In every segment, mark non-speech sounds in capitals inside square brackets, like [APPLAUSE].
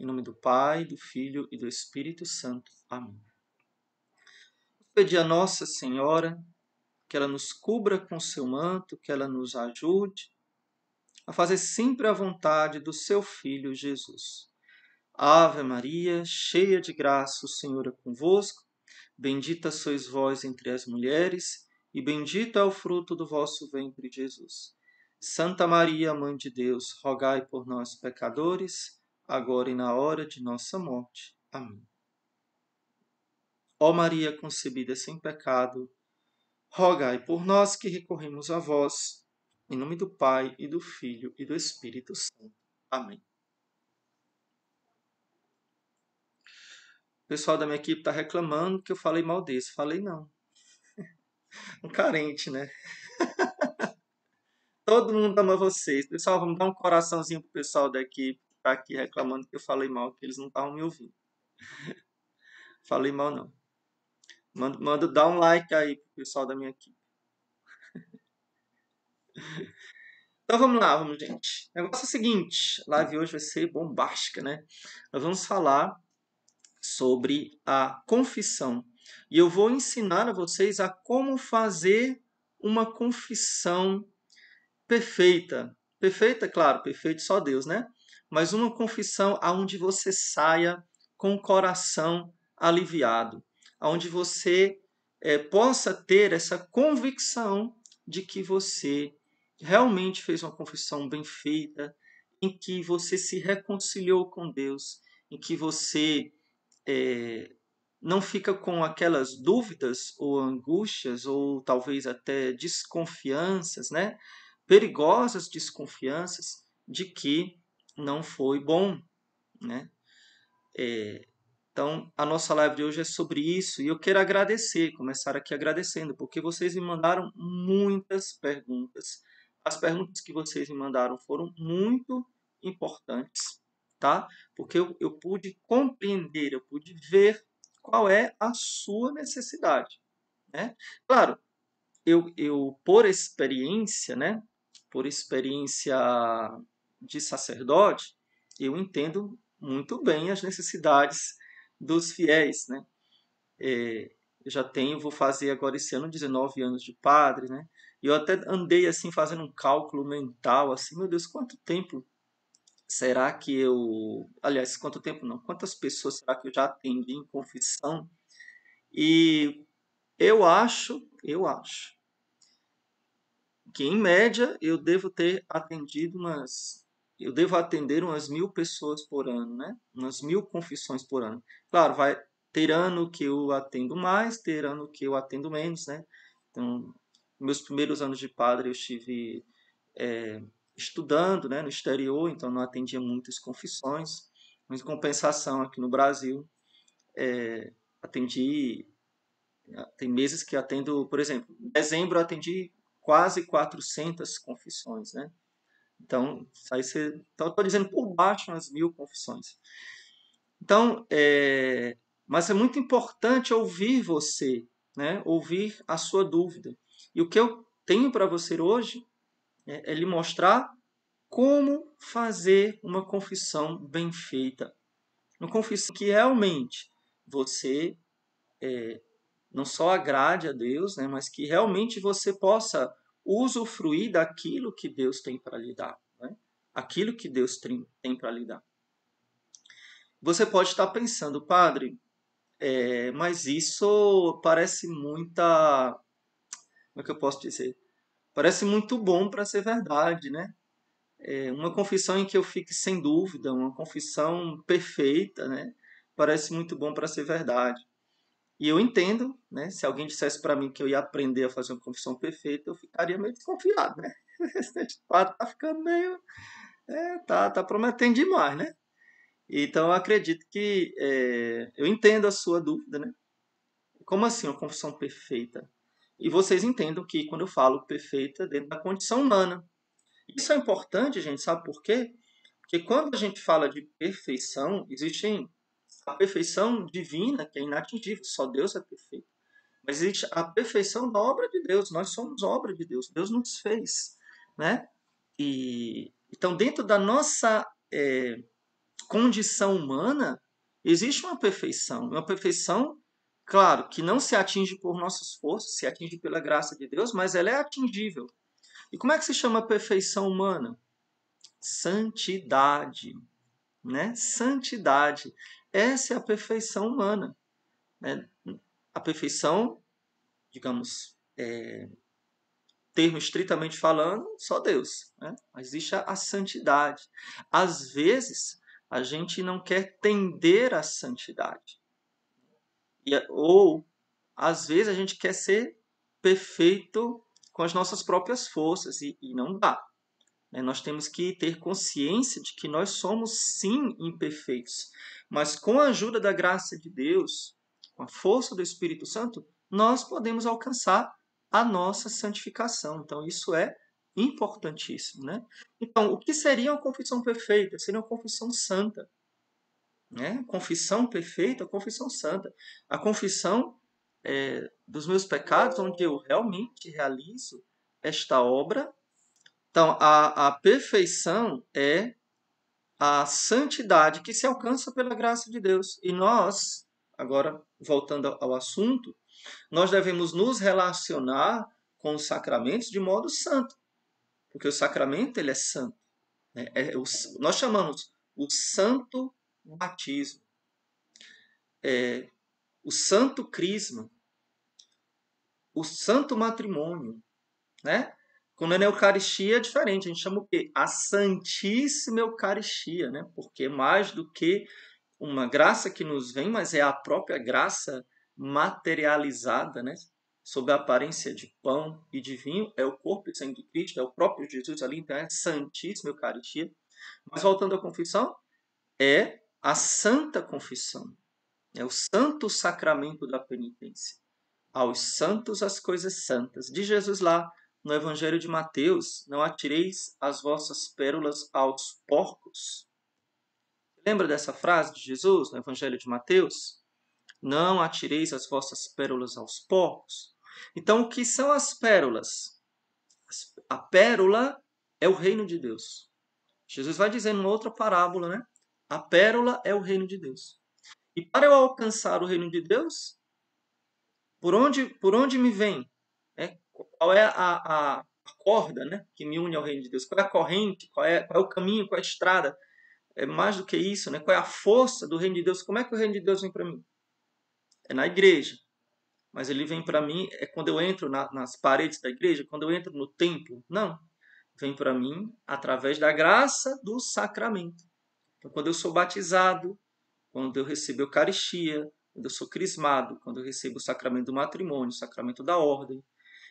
Em nome do Pai, do Filho e do Espírito Santo. Amém. Pedir a Nossa Senhora que ela nos cubra com seu manto, que ela nos ajude a fazer sempre a vontade do seu Filho Jesus. Ave Maria, cheia de graça, o Senhor é convosco. Bendita sois vós entre as mulheres, e bendito é o fruto do vosso ventre, Jesus. Santa Maria, Mãe de Deus, rogai por nós, pecadores, agora e na hora de nossa morte. Amém. Ó Maria concebida sem pecado, rogai por nós que recorremos a vós, em nome do Pai e do Filho e do Espírito Santo. Amém. O pessoal da minha equipe está reclamando que eu falei mal desse. Falei não. [LAUGHS] Um carente, né? [LAUGHS] Todo mundo ama vocês. Pessoal, vamos dar um coraçãozinho pro pessoal da equipe ficar aqui reclamando que eu falei mal, que eles não estavam me ouvindo. [LAUGHS] falei mal, não. Manda, manda dar um like aí pro pessoal da minha equipe. [LAUGHS] Então vamos lá, vamos, gente. O negócio é o seguinte: a live hoje vai ser bombástica, né? Nós vamos falar sobre a confissão. E eu vou ensinar a vocês a como fazer uma confissão perfeita. Perfeita, claro, perfeito só Deus, né? Mas uma confissão aonde você saia com o coração aliviado, aonde você é, possa ter essa convicção de que você realmente fez uma confissão bem feita, em que você se reconciliou com Deus, em que você é, não fica com aquelas dúvidas ou angústias ou talvez até desconfianças, né? Perigosas desconfianças de que não foi bom, né? É, então, a nossa live de hoje é sobre isso e eu quero agradecer, começar aqui agradecendo, porque vocês me mandaram muitas perguntas. As perguntas que vocês me mandaram foram muito importantes, tá? Porque eu, eu pude compreender, eu pude ver qual é a sua necessidade, né? Claro, eu, eu por experiência, né? Por experiência de sacerdote, eu entendo muito bem as necessidades dos fiéis, né? É, eu já tenho, vou fazer agora esse ano 19 anos de padre, né? E eu até andei assim fazendo um cálculo mental, assim, meu Deus, quanto tempo será que eu, aliás, quanto tempo não? Quantas pessoas será que eu já atendi em confissão? E eu acho, eu acho que em média eu devo ter atendido umas eu devo atender umas mil pessoas por ano, né? Umas mil confissões por ano. Claro, vai ter ano que eu atendo mais, ter ano que eu atendo menos, né? Então, meus primeiros anos de padre eu estive é, estudando, né, no exterior, então não atendia muitas confissões. Mas, em compensação, aqui no Brasil, é, atendi. Tem meses que atendo, por exemplo, em dezembro eu atendi quase 400 confissões, né? Então, aí você, então estou dizendo por baixo umas mil confissões. Então, é, mas é muito importante ouvir você, né? ouvir a sua dúvida. E o que eu tenho para você hoje é, é lhe mostrar como fazer uma confissão bem feita. Uma confissão que realmente você é, não só agrade a Deus, né, mas que realmente você possa usufruir daquilo que Deus tem para lhe dar, né? aquilo que Deus tem para lhe dar. Você pode estar pensando, padre, é, mas isso parece muita. Como é que eu posso dizer? Parece muito bom para ser verdade, né? É uma confissão em que eu fique sem dúvida, uma confissão perfeita, né? Parece muito bom para ser verdade. E eu entendo, né? Se alguém dissesse para mim que eu ia aprender a fazer uma confissão perfeita, eu ficaria meio desconfiado, né? Esse [LAUGHS] padre tá ficando meio. É, tá, tá prometendo demais, né? Então eu acredito que. É, eu entendo a sua dúvida, né? Como assim uma confissão perfeita? E vocês entendam que quando eu falo perfeita, dentro da condição humana. Isso é importante, gente, sabe por quê? Porque quando a gente fala de perfeição, existem a perfeição divina, que é inatingível, só Deus é perfeito. Mas existe a perfeição da obra de Deus, nós somos obra de Deus, Deus nos fez. Né? E, então, dentro da nossa é, condição humana, existe uma perfeição. Uma perfeição, claro, que não se atinge por nossas forças, se atinge pela graça de Deus, mas ela é atingível. E como é que se chama a perfeição humana? Santidade. Né? Santidade. Essa é a perfeição humana. Né? A perfeição, digamos, é, termo estritamente falando, só Deus. Né? Mas existe a, a santidade. Às vezes, a gente não quer tender à santidade. E, ou, às vezes, a gente quer ser perfeito com as nossas próprias forças e, e não dá. Né? Nós temos que ter consciência de que nós somos sim imperfeitos, mas com a ajuda da graça de Deus, com a força do Espírito Santo, nós podemos alcançar a nossa santificação. Então, isso é importantíssimo. Né? Então, o que seria uma confissão perfeita? Seria uma confissão santa. Né? Confissão perfeita, confissão santa. A confissão é, dos meus pecados, onde eu realmente realizo esta obra. Então, a, a perfeição é a santidade que se alcança pela graça de Deus. E nós, agora voltando ao assunto, nós devemos nos relacionar com os sacramentos de modo santo, porque o sacramento ele é santo. Né? É, o, nós chamamos o santo batismo, é, o santo crisma, o santo matrimônio, né? Quando é na Eucaristia é diferente, a gente chama o quê? A Santíssima Eucaristia, né? Porque é mais do que uma graça que nos vem, mas é a própria graça materializada, né? Sob a aparência de pão e de vinho, é o corpo e sangue de Cristo, é o próprio Jesus ali, então é a Santíssima Eucaristia. Mas voltando à confissão, é a Santa Confissão, é o Santo Sacramento da Penitência aos santos as coisas santas. De Jesus lá, no Evangelho de Mateus, não atireis as vossas pérolas aos porcos. Lembra dessa frase de Jesus no Evangelho de Mateus? Não atireis as vossas pérolas aos porcos. Então, o que são as pérolas? A pérola é o reino de Deus. Jesus vai dizer numa outra parábola, né? A pérola é o reino de Deus. E para eu alcançar o reino de Deus, por onde, por onde me vem? Qual é a, a, corda né, que me une ao reino de Deus? Qual é a corrente? Qual é, qual é o caminho? Qual é a estrada? É mais do que isso, né? Qual é a força do reino de Deus? Como é que o reino de Deus vem para mim? É na igreja. Mas ele vem para mim é quando eu entro na, nas paredes da igreja, quando eu entro no templo. Não. Vem para mim através da graça do sacramento. Então, quando eu sou batizado, quando eu recebo Eucaristia, quando eu sou crismado, quando eu recebo o sacramento do matrimônio, o sacramento da ordem.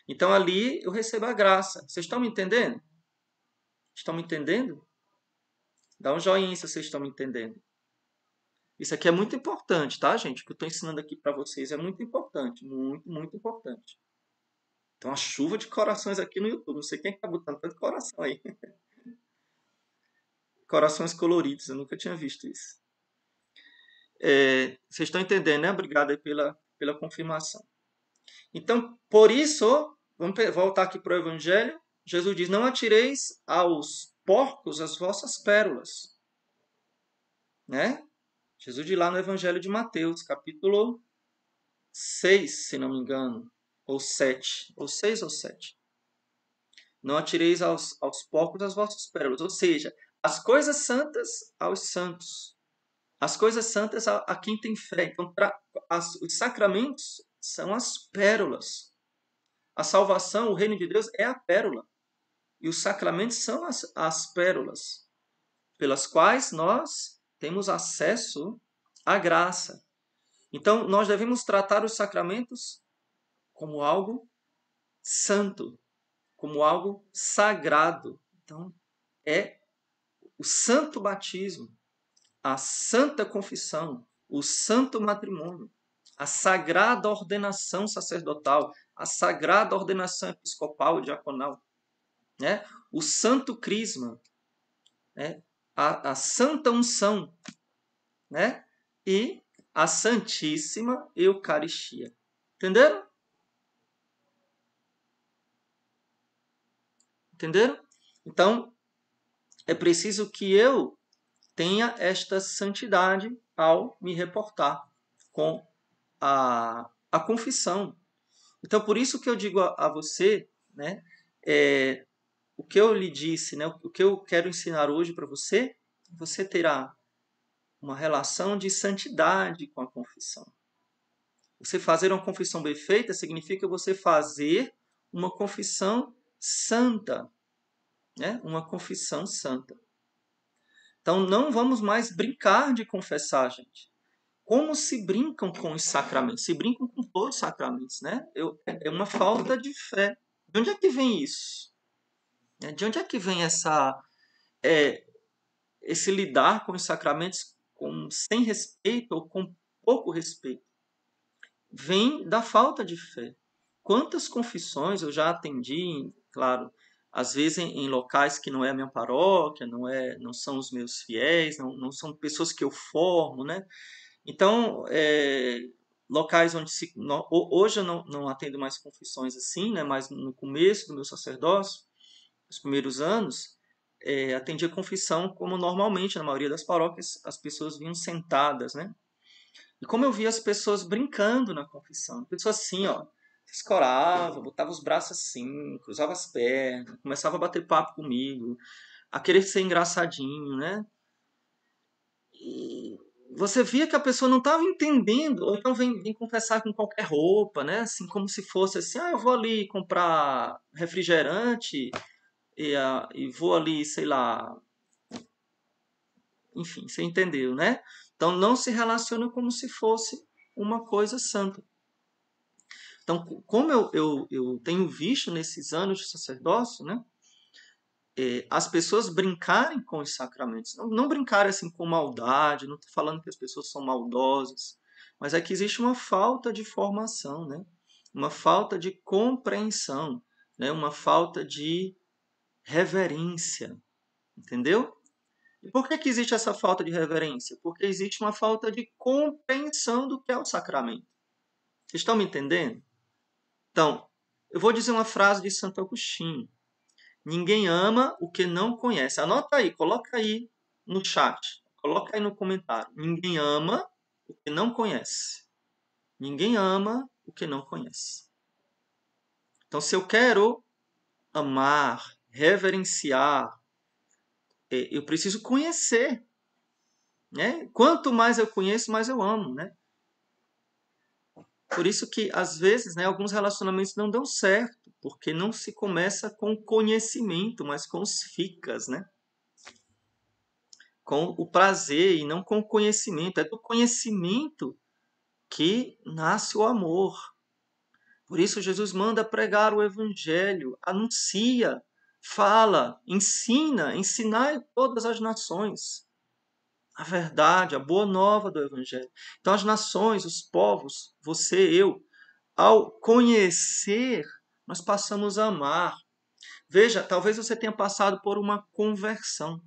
Então ali eu recebo a graça. Vocês estão me entendendo? Estão me entendendo? Dá um joinha se vocês estão me entendendo. Isso aqui é muito importante, tá, gente? O que eu estou ensinando aqui para vocês é muito importante. Muito, muito importante. Então, a chuva de corações aqui no YouTube. Não sei quem está botando tanto coração aí. [LAUGHS] Corações coloridos. Eu nunca tinha visto isso. É, vocês estão entendendo, né? Obrigado pela, pela confirmação. Então, por isso, vamos voltar aqui para o Evangelho. Jesus diz: Não atireis aos porcos as vossas pérolas. Né? Jesus diz lá no Evangelho de Mateus, capítulo 6, se não me engano, ou 7, ou 6 ou 7. Não atireis aos, aos porcos as vossas pérolas, ou seja, as coisas santas aos santos as coisas santas a, a quem tem fé. Então, as, os sacramentos são as pérolas. A salvação, o reino de Deus é a pérola. E os sacramentos são as, as pérolas pelas quais nós temos acesso à graça. Então, nós devemos tratar os sacramentos como algo santo, como algo sagrado. Então, é o santo batismo a santa confissão, o santo matrimônio, a sagrada ordenação sacerdotal, a sagrada ordenação episcopal e diaconal, né? o santo crisma, né? a, a santa unção né? e a santíssima Eucaristia. Entenderam? Entenderam? Então, é preciso que eu tenha esta santidade ao me reportar com a, a confissão. Então, por isso que eu digo a, a você, né, é, o que eu lhe disse, né, o que eu quero ensinar hoje para você, você terá uma relação de santidade com a confissão. Você fazer uma confissão bem feita significa você fazer uma confissão santa, né? Uma confissão santa. Então não vamos mais brincar de confessar, gente. Como se brincam com os sacramentos? Se brincam com todos os sacramentos, né? Eu, é uma falta de fé. De onde é que vem isso? É, de onde é que vem essa é, esse lidar com os sacramentos com, sem respeito ou com pouco respeito? Vem da falta de fé. Quantas confissões eu já atendi, claro, às vezes em, em, locais que não é a minha paróquia, não é, não são os meus fiéis, não, não são pessoas que eu formo, né? Então, é, locais onde se, no, hoje eu não, não atendo mais confissões assim, né? Mas no começo do meu sacerdócio, os primeiros anos, é, atendia confissão como normalmente na maioria das paróquias as pessoas vinham sentadas, né? E como eu via as pessoas brincando na confissão, pessoas assim, ó, escorava, botava os braços assim, cruzava as pernas, começava a bater papo comigo, a querer ser engraçadinho, né? E você via que a pessoa não estava entendendo, ou então vem, vem confessar com qualquer roupa, né? Assim, como se fosse assim, ah, eu vou ali comprar refrigerante e, e vou ali, sei lá... Enfim, você entendeu, né? Então não se relaciona como se fosse uma coisa santa. Então, como eu, eu, eu tenho visto nesses anos de sacerdócio, né, é, as pessoas brincarem com os sacramentos. Não, não assim com maldade, não estou falando que as pessoas são maldosas, mas é que existe uma falta de formação, né? uma falta de compreensão, né? uma falta de reverência. Entendeu? E por que, que existe essa falta de reverência? Porque existe uma falta de compreensão do que é o sacramento. Vocês estão me entendendo? Então, eu vou dizer uma frase de Santo Agostinho. Ninguém ama o que não conhece. Anota aí, coloca aí no chat, coloca aí no comentário. Ninguém ama o que não conhece. Ninguém ama o que não conhece. Então, se eu quero amar, reverenciar, é, eu preciso conhecer. Né? Quanto mais eu conheço, mais eu amo. Né? Por isso que, às vezes, né, alguns relacionamentos não dão certo, porque não se começa com conhecimento, mas com os ficas, né? Com o prazer e não com o conhecimento. É do conhecimento que nasce o amor. Por isso, Jesus manda pregar o evangelho, anuncia, fala, ensina, ensinai todas as nações a verdade, a boa nova do Evangelho. Então, as nações, os povos, você, eu, ao conhecer, nós passamos a amar. Veja, talvez você tenha passado por uma conversão.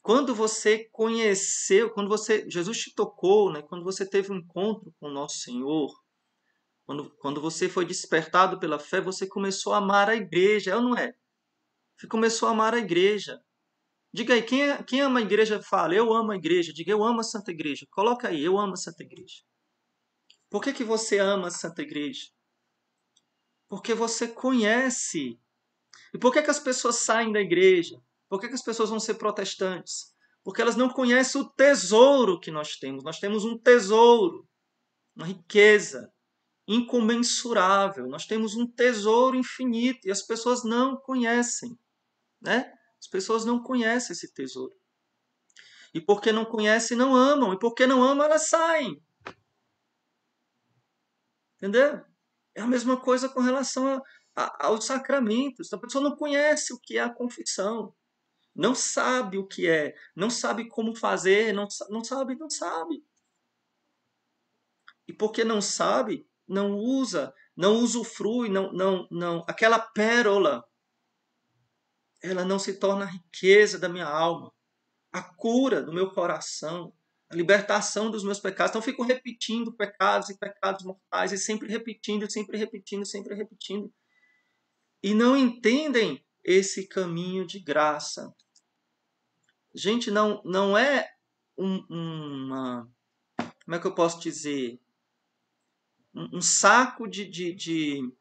Quando você conheceu, quando você Jesus te tocou, né, quando você teve um encontro com o nosso Senhor, quando, quando você foi despertado pela fé, você começou a amar a igreja, é ou não é? Você começou a amar a igreja. Diga aí, quem, é, quem ama a igreja fala, eu amo a igreja. Diga, eu amo a Santa Igreja. Coloca aí, eu amo a Santa Igreja. Por que, que você ama a Santa Igreja? Porque você conhece. E por que, que as pessoas saem da igreja? Por que, que as pessoas vão ser protestantes? Porque elas não conhecem o tesouro que nós temos. Nós temos um tesouro, uma riqueza incomensurável. Nós temos um tesouro infinito e as pessoas não conhecem, né? As pessoas não conhecem esse tesouro. E porque não conhecem, não amam. E porque não amam, elas saem. Entendeu? É a mesma coisa com relação a, a, aos sacramentos. A pessoa não conhece o que é a confissão. Não sabe o que é. Não sabe como fazer. Não, não sabe, não sabe. E porque não sabe, não usa, não usufrui, não, não, não, aquela pérola ela não se torna a riqueza da minha alma, a cura do meu coração, a libertação dos meus pecados. Então eu fico repetindo pecados e pecados mortais, e sempre repetindo, sempre repetindo, sempre repetindo. E não entendem esse caminho de graça. gente, não, não é um, uma. Como é que eu posso dizer? Um, um saco de, de, de,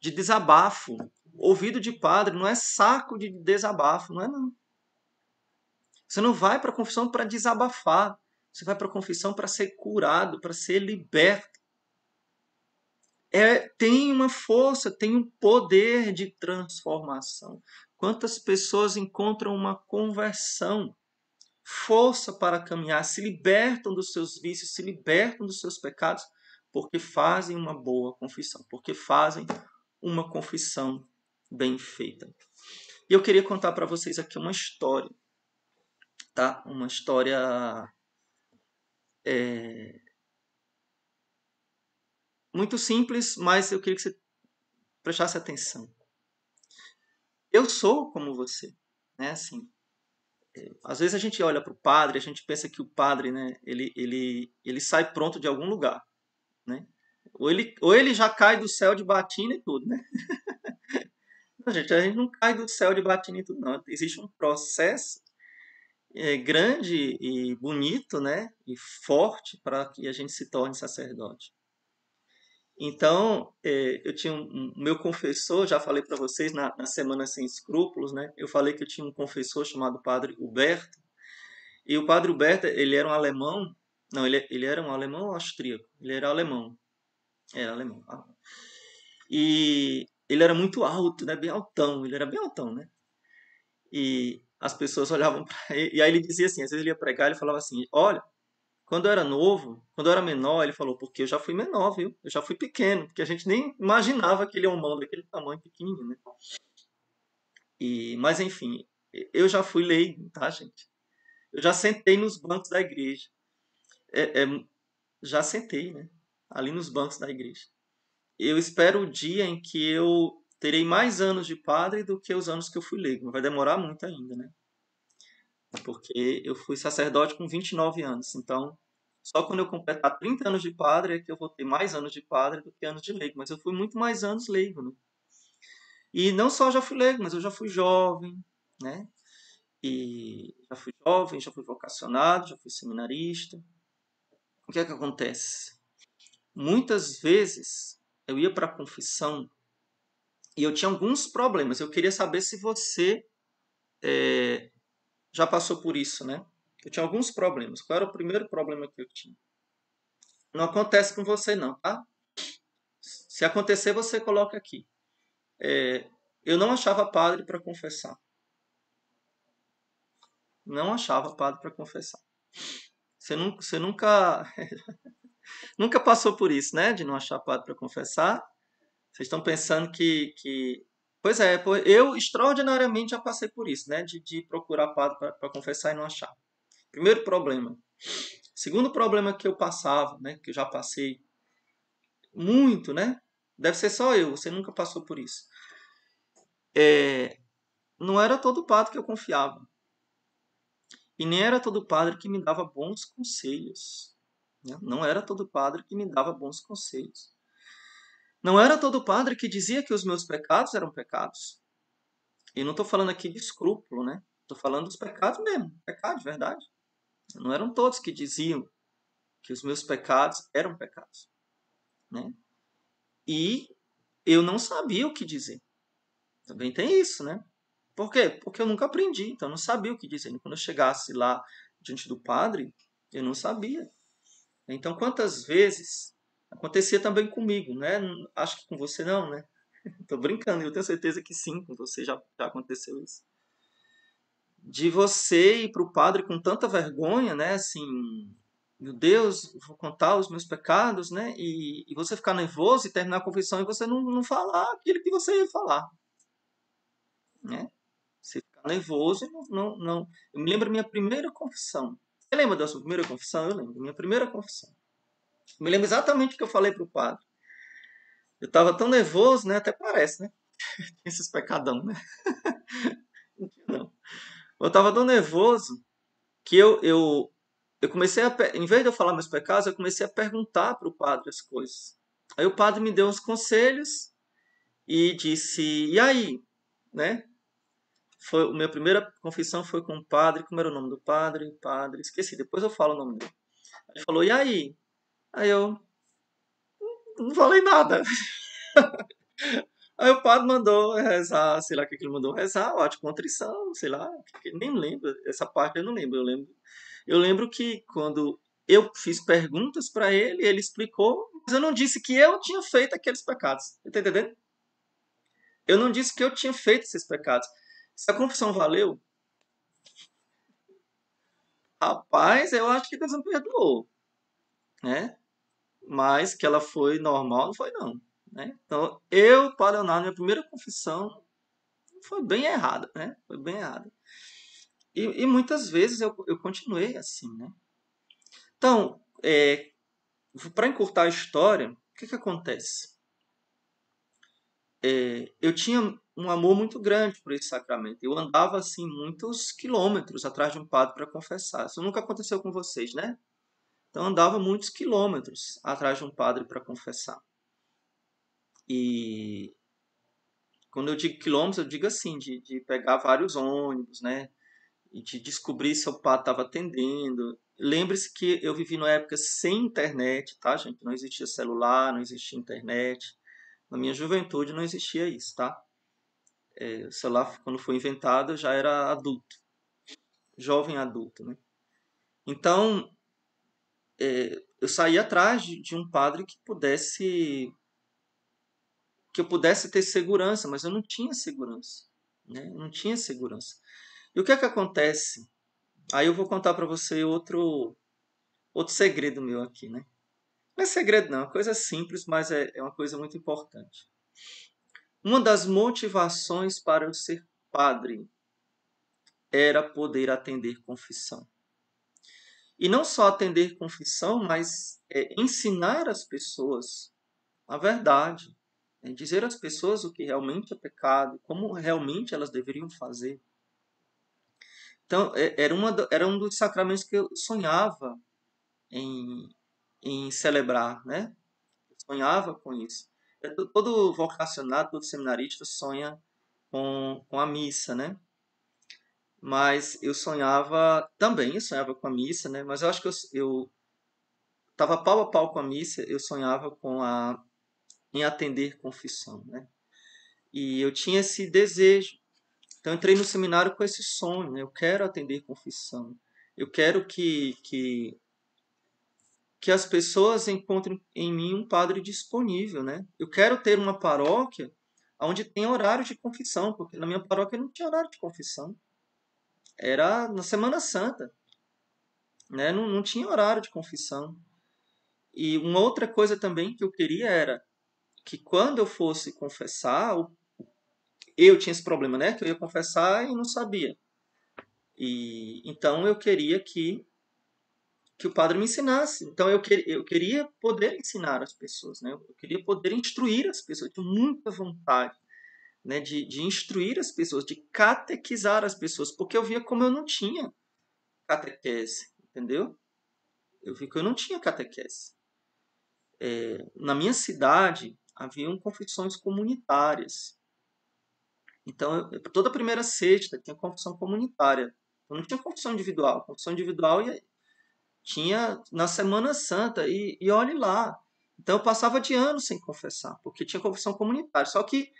de desabafo. Ouvido de padre não é saco de desabafo, não é não. Você não vai para a confissão para desabafar. Você vai para a confissão para ser curado, para ser liberto. É, tem uma força, tem um poder de transformação. Quantas pessoas encontram uma conversão, força para caminhar, se libertam dos seus vícios, se libertam dos seus pecados, porque fazem uma boa confissão, porque fazem uma confissão bem feita. E eu queria contar para vocês aqui uma história, tá? Uma história é, muito simples, mas eu queria que você prestasse atenção. Eu sou como você, né? Assim, é, às vezes a gente olha para o padre, a gente pensa que o padre, né? Ele, ele, ele sai pronto de algum lugar, né? Ou ele, ou ele já cai do céu de batina e tudo, né? [LAUGHS] não, gente, a gente não cai do céu de batina e tudo, não. Existe um processo é, grande e bonito, né? E forte para que a gente se torne sacerdote. Então, é, eu tinha um, meu confessor, já falei para vocês na, na, Semana Sem Escrúpulos, né? Eu falei que eu tinha um confessor chamado Padre Huberto. E o Padre Huberto, ele era um alemão. Não, ele, ele era um alemão ou austríaco? Ele era alemão. Era alemão. Ah. E ele era muito alto, né? Bem altão. Ele era bem altão, né? E as pessoas [LAUGHS] olhavam para ele. E aí ele dizia assim: às vezes ele ia pregar, ele falava assim: Olha quando eu era novo, quando eu era menor, ele falou, porque eu já fui menor, viu? Eu já fui pequeno, porque a gente nem imaginava aquele homão daquele tamanho pequenininho, né? E, mas enfim, eu já fui leigo, tá, gente? Eu já sentei nos bancos da igreja. É, é, já sentei, né? Ali nos bancos da igreja. Eu espero o dia em que eu terei mais anos de padre do que os anos que eu fui leigo. Vai demorar muito ainda, né? porque eu fui sacerdote com 29 anos. Então, só quando eu completar 30 anos de padre é que eu vou ter mais anos de padre do que anos de leigo. Mas eu fui muito mais anos leigo, né? E não só já fui leigo, mas eu já fui jovem, né? E já fui jovem, já fui vocacionado, já fui seminarista. O que é que acontece? Muitas vezes eu ia para a confissão e eu tinha alguns problemas. Eu queria saber se você é, já passou por isso, né? Eu tinha alguns problemas. Qual era o primeiro problema que eu tinha? Não acontece com você, não, tá? Se acontecer, você coloca aqui. É, eu não achava padre para confessar. Não achava padre para confessar. Você nunca, você nunca, [LAUGHS] nunca passou por isso, né? De não achar padre para confessar. Vocês estão pensando que, que Pois é, eu extraordinariamente já passei por isso, né? De, de procurar padre para confessar e não achar. Primeiro problema. Segundo problema que eu passava, né? Que eu já passei muito, né? Deve ser só eu, você nunca passou por isso. É, não era todo padre que eu confiava. E nem era todo padre que me dava bons conselhos. Né? Não era todo padre que me dava bons conselhos. Não era todo padre que dizia que os meus pecados eram pecados. E não estou falando aqui de escrúpulo, né? Estou falando dos pecados mesmo, pecado de verdade. Não eram todos que diziam que os meus pecados eram pecados, né? E eu não sabia o que dizer. Também tem isso, né? Por quê? Porque eu nunca aprendi, então eu não sabia o que dizer. Quando eu chegasse lá diante do padre, eu não sabia. Então, quantas vezes Acontecia também comigo, né? Acho que com você não, né? [LAUGHS] Tô brincando, eu tenho certeza que sim, com você já, já aconteceu isso. De você ir para o padre com tanta vergonha, né? Assim, meu Deus, vou contar os meus pecados, né? E, e você ficar nervoso e terminar a confissão e você não, não falar aquilo que você ia falar, né? Você ficar nervoso e não, não, não. Eu me lembro da minha primeira confissão. Você lembra da sua primeira confissão? Eu lembro. Minha primeira confissão. Me lembro exatamente o que eu falei para o padre. Eu estava tão nervoso, né? Até parece, né? [LAUGHS] Esses pecadão, né? [LAUGHS] Não. Eu estava tão nervoso que eu, eu, eu comecei a. Em vez de eu falar meus pecados, eu comecei a perguntar para o padre as coisas. Aí o padre me deu uns conselhos e disse: E aí? Né? Foi, minha primeira confissão foi com o padre, como era o nome do padre? Padre, esqueci, depois eu falo o nome dele. Ele falou, e aí? Aí eu não falei nada. [LAUGHS] Aí o padre mandou rezar, sei lá o que ele mandou rezar, o ato de contrição, sei lá, nem lembro, essa parte eu não lembro, eu lembro. Eu lembro que quando eu fiz perguntas para ele, ele explicou, mas eu não disse que eu tinha feito aqueles pecados. Tá entendendo? Eu não disse que eu tinha feito esses pecados. Se a confissão valeu, rapaz, eu acho que Deus não perdoou, né? Mas que ela foi normal, não foi não. Né? Então, eu, para Leonardo, minha primeira confissão foi bem errada, né? Foi bem errada. E, e muitas vezes eu, eu continuei assim, né? Então, é, para encurtar a história, o que, que acontece? É, eu tinha um amor muito grande por esse sacramento. Eu andava assim muitos quilômetros atrás de um padre para confessar. Isso nunca aconteceu com vocês, né? Então andava muitos quilômetros atrás de um padre para confessar. E quando eu digo quilômetros, eu digo assim, de, de pegar vários ônibus, né? E de descobrir se o padre estava atendendo. Lembre-se que eu vivi numa época sem internet, tá, gente? Não existia celular, não existia internet. Na minha juventude não existia isso, tá? É, o celular, quando foi inventado, já era adulto. Jovem adulto, né? Então, é, eu saí atrás de, de um padre que pudesse que eu pudesse ter segurança, mas eu não tinha segurança, né? Eu não tinha segurança. E o que é que acontece? Aí eu vou contar para você outro outro segredo meu aqui, né? Não é segredo não, é uma coisa simples, mas é, é uma coisa muito importante. Uma das motivações para eu ser padre era poder atender confissão. E não só atender confissão, mas é, ensinar as pessoas a verdade, é dizer às pessoas o que realmente é pecado, como realmente elas deveriam fazer. Então, é, era, uma, era um dos sacramentos que eu sonhava em, em celebrar, né? Eu sonhava com isso. É, todo vocacionado, todo seminarista sonha com, com a missa, né? Mas eu sonhava também, sonhava com a missa, né? Mas eu acho que eu estava pau a pau com a missa, eu sonhava com a em atender confissão, né? E eu tinha esse desejo. Então entrei no seminário com esse sonho, né? eu quero atender confissão. Eu quero que que que as pessoas encontrem em mim um padre disponível, né? Eu quero ter uma paróquia onde tem horário de confissão, porque na minha paróquia não tinha horário de confissão. Era na Semana Santa, né? Não, não tinha horário de confissão. E uma outra coisa também que eu queria era que quando eu fosse confessar, eu tinha esse problema, né? Que eu ia confessar e não sabia. E então eu queria que que o padre me ensinasse. Então eu, que, eu queria poder ensinar as pessoas, né? Eu queria poder instruir as pessoas. Eu tinha muita vontade, né? De, de instruir as pessoas, de catequizar as pessoas, porque eu via como eu não tinha catequese, entendeu? Eu vi que eu não tinha catequese. É, na minha cidade, haviam confissões comunitárias. Então, toda a primeira sexta tinha confissão comunitária. Eu não tinha confissão individual. Confissão individual tinha na Semana Santa. E, e olhe lá. Então, eu passava de ano sem confessar, porque tinha confissão comunitária. Só que,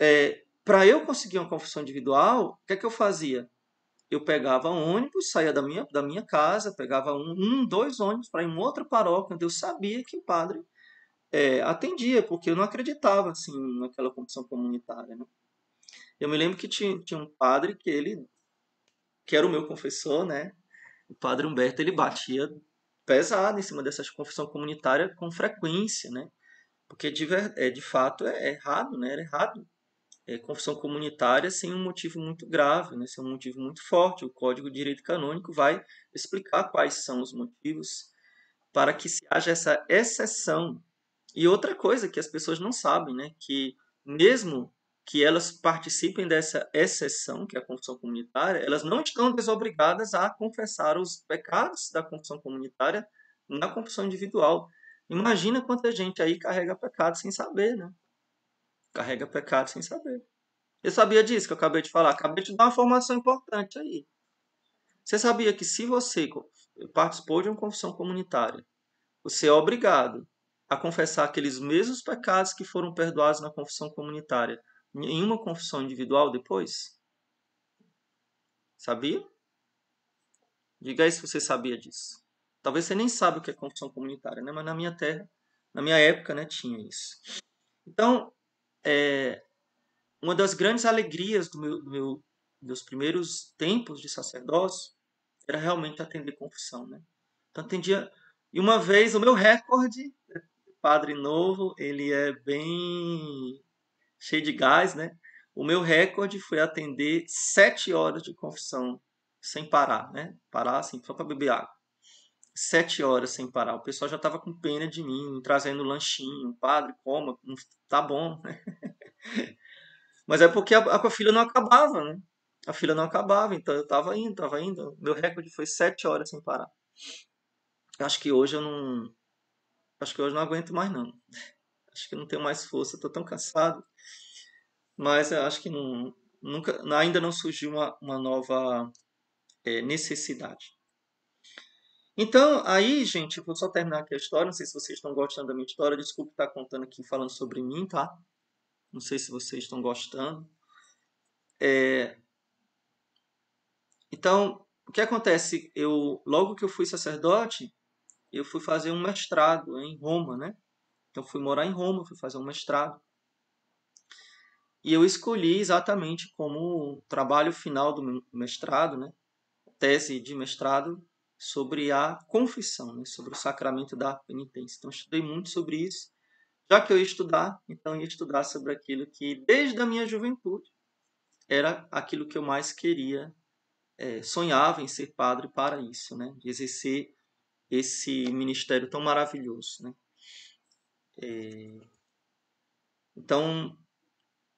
é, para eu conseguir uma confissão individual, o que é que eu fazia? Eu pegava um ônibus, saía da minha, da minha casa, pegava um, um dois ônibus para ir em outra paróquia, onde eu sabia que o padre é, atendia, porque eu não acreditava assim naquela confissão comunitária. Né? Eu me lembro que tinha, tinha um padre que ele, que era o meu confessor, né? O padre Humberto, ele batia pesado em cima dessa confissão comunitária com frequência, né? Porque de, é, de fato é errado, né? Era errado. É, confissão comunitária sem um motivo muito grave, né? sem um motivo muito forte. O Código de Direito Canônico vai explicar quais são os motivos para que se haja essa exceção e outra coisa que as pessoas não sabem, né, que mesmo que elas participem dessa exceção, que é a confissão comunitária, elas não estão desobrigadas a confessar os pecados da confissão comunitária na confissão individual. Imagina quanta gente aí carrega pecado sem saber, né? Carrega pecado sem saber. Eu sabia disso que eu acabei de falar. Acabei de dar uma informação importante aí. Você sabia que se você participou de uma confissão comunitária, você é obrigado a confessar aqueles mesmos pecados que foram perdoados na confissão comunitária em uma confissão individual depois? Sabia? Diga aí se você sabia disso. Talvez você nem sabe o que é confissão comunitária, né? mas na minha terra, na minha época, né, tinha isso. Então, é, uma das grandes alegrias do meu, do meu, meus primeiros tempos de sacerdócio era realmente atender confissão. Né? Então, atendia. E uma vez, o meu recorde, padre novo, ele é bem cheio de gás, né? O meu recorde foi atender sete horas de confissão sem parar, né? Parar assim, só para beber água. Sete horas sem parar. O pessoal já estava com pena de mim, trazendo lanchinho. Padre, coma, tá bom. [LAUGHS] Mas é porque a, a filha não acabava, né? A filha não acabava, então eu estava indo, estava indo. Meu recorde foi sete horas sem parar. Acho que hoje eu não. Acho que hoje eu não aguento mais, não. Acho que não tenho mais força, estou tão cansado. Mas eu acho que não, nunca, ainda não surgiu uma, uma nova é, necessidade. Então, aí, gente, vou só terminar aqui a história. Não sei se vocês estão gostando da minha história. Desculpe estar contando aqui, falando sobre mim, tá? Não sei se vocês estão gostando. É... Então, o que acontece? Eu, logo que eu fui sacerdote, eu fui fazer um mestrado em Roma, né? Então, fui morar em Roma, fui fazer um mestrado. E eu escolhi exatamente como trabalho final do mestrado, né? Tese de mestrado sobre a confissão, né? sobre o sacramento da penitência. Então, estudei muito sobre isso. Já que eu ia estudar, então ia estudar sobre aquilo que, desde a minha juventude, era aquilo que eu mais queria, é, sonhava em ser padre para isso, né? de exercer esse ministério tão maravilhoso. Né? É... Então,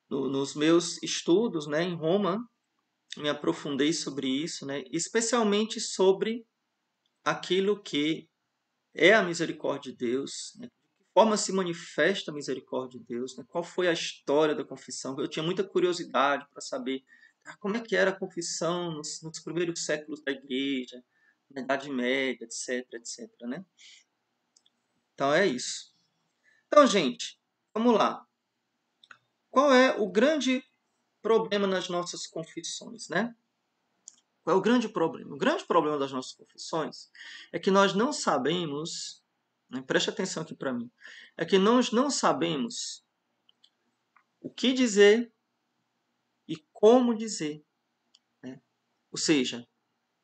no, nos meus estudos né, em Roma, me aprofundei sobre isso, né, especialmente sobre aquilo que é a misericórdia de Deus, né, que forma se manifesta a misericórdia de Deus, né, qual foi a história da confissão. Eu tinha muita curiosidade para saber ah, como é que era a confissão nos, nos, primeiros séculos da igreja, na Idade Média, etc, etc. Né? Então é isso. Então, gente, vamos lá. Qual é o grande problema nas nossas confissões, né? Qual é o grande problema? O grande problema das nossas confissões é que nós não sabemos, né, preste atenção aqui para mim, é que nós não sabemos o que dizer e como dizer. Né? Ou seja,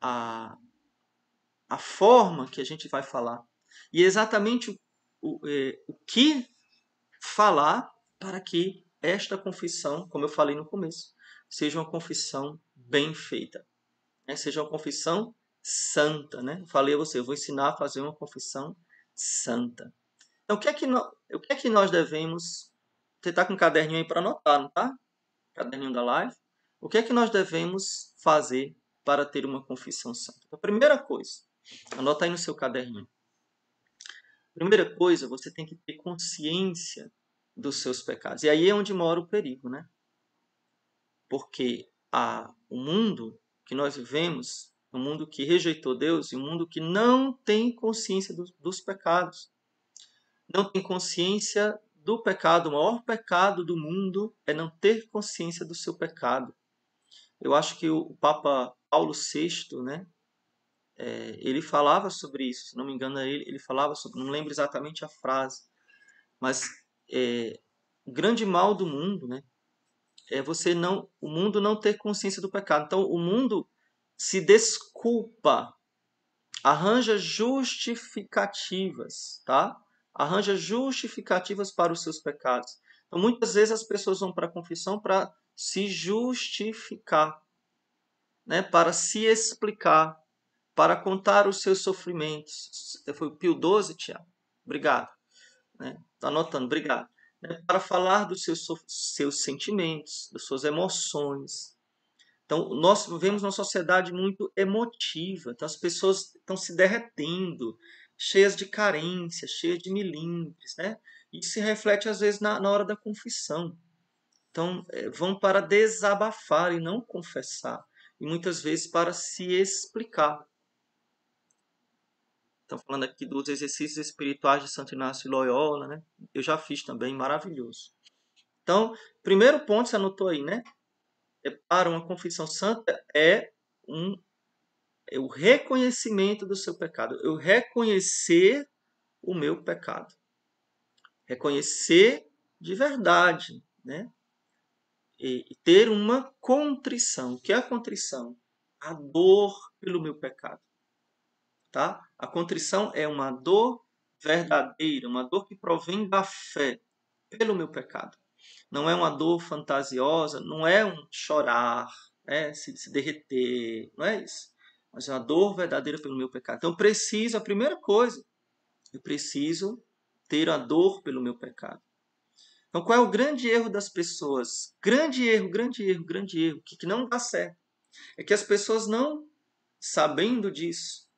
a, a forma que a gente vai falar e exatamente o, o, é, o que falar para que esta confissão, como eu falei no começo, seja uma confissão bem feita. Né? Seja uma confissão santa. Né? Falei a você, eu vou ensinar a fazer uma confissão santa. Então, o que é que, nós, o que, é que nós devemos... Você está com um caderninho aí para anotar, não está? Caderninho da live. O que é que nós devemos fazer para ter uma confissão santa? A primeira coisa, anota aí no seu caderninho. Primeira coisa, você tem que ter consciência dos seus pecados. E aí é onde mora o perigo, né? Porque a, o mundo que nós vivemos, um mundo que rejeitou Deus e um mundo que não tem consciência do, dos pecados. Não tem consciência do pecado. O maior pecado do mundo é não ter consciência do seu pecado. Eu acho que o Papa Paulo VI, né, é, ele falava sobre isso, se não me engano, ele, ele falava sobre, não lembro exatamente a frase, mas é, o grande mal do mundo, né? É você não, o mundo não ter consciência do pecado. Então, o mundo se desculpa, arranja justificativas, tá? Arranja justificativas para os seus pecados. Então, muitas vezes as pessoas vão para a confissão para se justificar, né? Para se explicar, para contar os seus sofrimentos. Foi o Pio XII, Tiago. Obrigado. Né? Tá anotando, obrigado. Né? Para falar dos seus, seus sentimentos, das suas emoções. Então, nós vivemos uma sociedade muito emotiva. Então, as pessoas estão se derretendo, cheias de carência, cheias de milímetros. Né? Isso se reflete, às vezes, na, na hora da confissão. Então, é, vão para desabafar e não confessar. E muitas vezes para se explicar. Estão falando aqui dos exercícios espirituais de Santo Inácio de Loyola, né? Eu já fiz também, maravilhoso. Então, primeiro ponto, você anotou aí, né? É, para uma confissão santa é um é o reconhecimento do seu pecado. Eu reconhecer o meu pecado. Reconhecer de verdade, né? E ter uma contrição. O que é a contrição? A dor pelo meu pecado. Tá? A contrição é uma dor verdadeira, uma dor que provém da fé pelo meu pecado. Não é uma dor fantasiosa, não é um chorar, é se, se derreter, não é isso mas é uma dor verdadeira pelo meu pecado. Então eu preciso, a primeira coisa, eu preciso ter a dor pelo meu pecado. Então qual é o grande erro das pessoas? Grande erro, grande erro, grande erro, que, que não dá certo. É que as pessoas não, sabendo disso,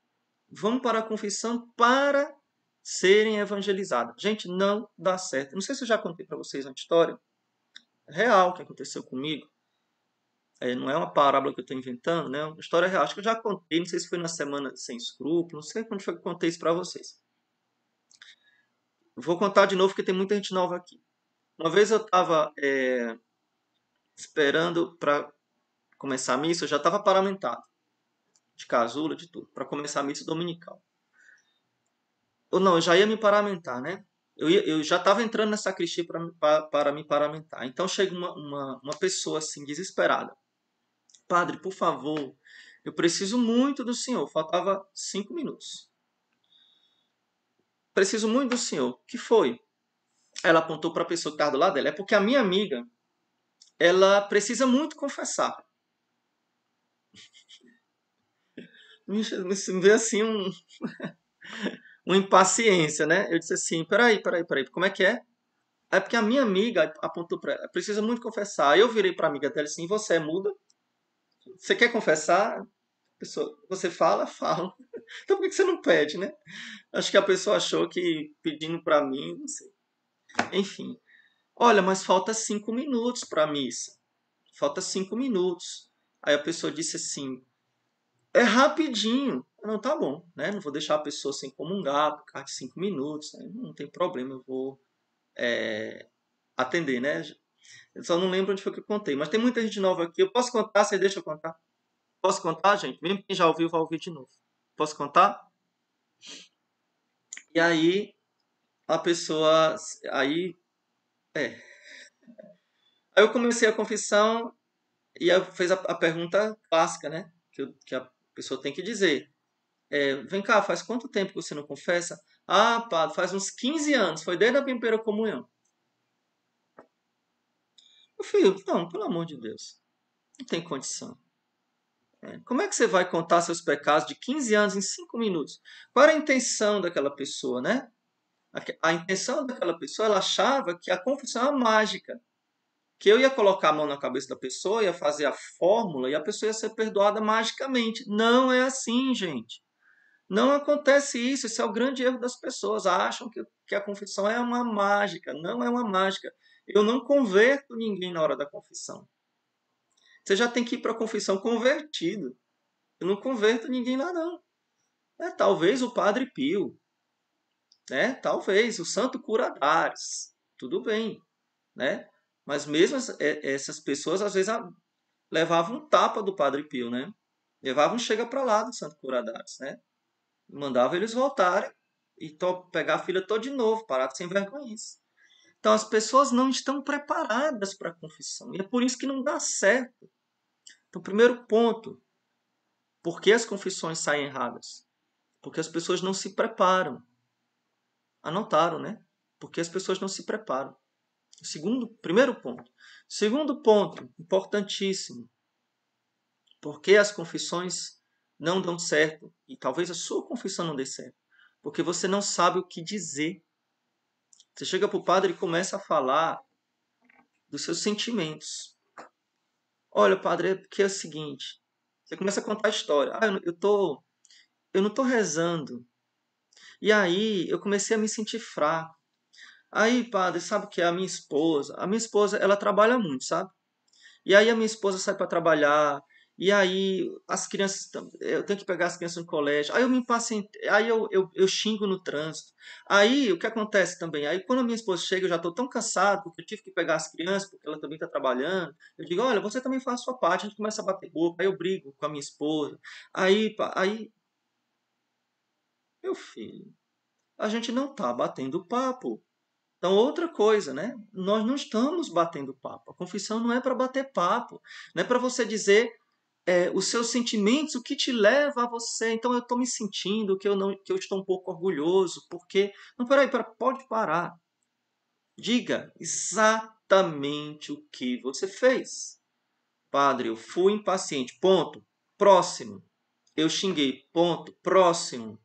vão para a confissão para serem evangelizadas. Gente, não dá certo. Não sei se eu já contei para vocês uma história real que aconteceu comigo é, não é uma parábola que eu estou inventando, né? É uma história real. Acho que eu já contei, não sei se foi na semana sem escrúpulos, não sei quando foi que eu contei isso para vocês. Vou contar de novo porque tem muita gente nova aqui. Uma vez eu estava é, esperando para começar a missa, eu já estava paramentado, de casula, de tudo, para começar a missa dominical. Ou não, eu já ia me paramentar, né? Eu, ia, eu já estava entrando na sacristia para me paramentar. Então chega uma, uma, uma pessoa assim, desesperada. Padre, por favor, eu preciso muito do senhor. Faltava cinco minutos. Preciso muito do senhor. que foi? Ela apontou para a pessoa que estava do lado dela. É porque a minha amiga, ela precisa muito confessar. Me vê assim um, [LAUGHS] uma impaciência, né? Eu disse assim, peraí, peraí, peraí, como é que é? É porque a minha amiga apontou para ela, precisa muito confessar. Aí eu virei para a amiga dela assim, você é muda? Você quer confessar? Pessoa, você fala, [LAUGHS] fala. Então por que você não pede, né? Acho que a pessoa achou que pedindo para mim, não sei. Enfim. Olha, mas falta cinco minutos para a missa. Falta cinco minutos. Aí a pessoa disse assim: é rapidinho. Não, tá bom, né? Não vou deixar a pessoa sem comungar por causa de cinco minutos. Né? Não tem problema, eu vou é, atender, né? Eu só não lembro onde foi que eu contei. Mas tem muita gente nova aqui. Eu posso contar? Você deixa eu contar? Posso contar, gente? Mesmo quem já ouviu, vai ouvir de novo. Posso contar? E aí, a pessoa. Aí. É. Aí eu comecei a confissão e eu fez a, a pergunta clássica, né? Que, eu, que, a pessoa tem que dizer. É, vem cá, faz quanto tempo que você não confessa? Ah, padre, faz uns 15 anos. Foi desde a primeira comunhão. Meu filho, não, pelo amor de Deus. Não tem condição. É. Como é que você vai contar seus pecados de 15 anos em 5 minutos? Qual era a intenção daquela pessoa, né? A, a intenção daquela pessoa, ela achava que a confissão era mágica. Que eu ia colocar a mão na cabeça da pessoa, ia fazer a fórmula e a pessoa ia ser perdoada magicamente. Não é assim, gente. Não acontece isso. Esse é o grande erro das pessoas. Acham que, que a confissão é uma mágica. Não é uma mágica. Eu não converto ninguém na hora da confissão. Você já tem que ir para a confissão convertido. Eu não converto ninguém lá, não. É, talvez o Padre Pio. Né? Talvez o Santo Curadares. Tudo bem. Né? Mas mesmo é, essas pessoas, às vezes, levavam um tapa do Padre Pio. Né? Levavam um chega para lá do Santo Curadares. Né? Mandava eles voltarem e pegar a filha toda de novo, parar de sem isso. Então as pessoas não estão preparadas para a confissão. E é por isso que não dá certo. Então, primeiro ponto, por que as confissões saem erradas? Porque as pessoas não se preparam. Anotaram, né? Porque as pessoas não se preparam. Segundo, primeiro ponto. Segundo ponto, importantíssimo. Por que as confissões não dão certo? E talvez a sua confissão não dê certo. Porque você não sabe o que dizer. Você chega para o padre e começa a falar dos seus sentimentos. Olha, padre, é porque é o seguinte. Você começa a contar a história. Ah, eu, tô, eu não estou rezando. E aí eu comecei a me sentir fraco. Aí, padre, sabe o que é a minha esposa? A minha esposa, ela trabalha muito, sabe? E aí a minha esposa sai para trabalhar, e aí as crianças, eu tenho que pegar as crianças no colégio, aí eu me impacientei, aí eu, eu, eu xingo no trânsito. Aí o que acontece também? Aí quando a minha esposa chega, eu já estou tão cansado, porque eu tive que pegar as crianças, porque ela também está trabalhando. Eu digo, olha, você também faz a sua parte, a gente começa a bater boca, aí eu brigo com a minha esposa. Aí, aí meu filho, a gente não está batendo papo. Então, outra coisa, né? Nós não estamos batendo papo. A confissão não é para bater papo. Não é para você dizer é, os seus sentimentos, o que te leva a você. Então, eu estou me sentindo que eu, não, que eu estou um pouco orgulhoso, porque. Não, peraí, peraí, pode parar. Diga exatamente o que você fez. Padre, eu fui impaciente. Ponto. Próximo. Eu xinguei. Ponto. Próximo.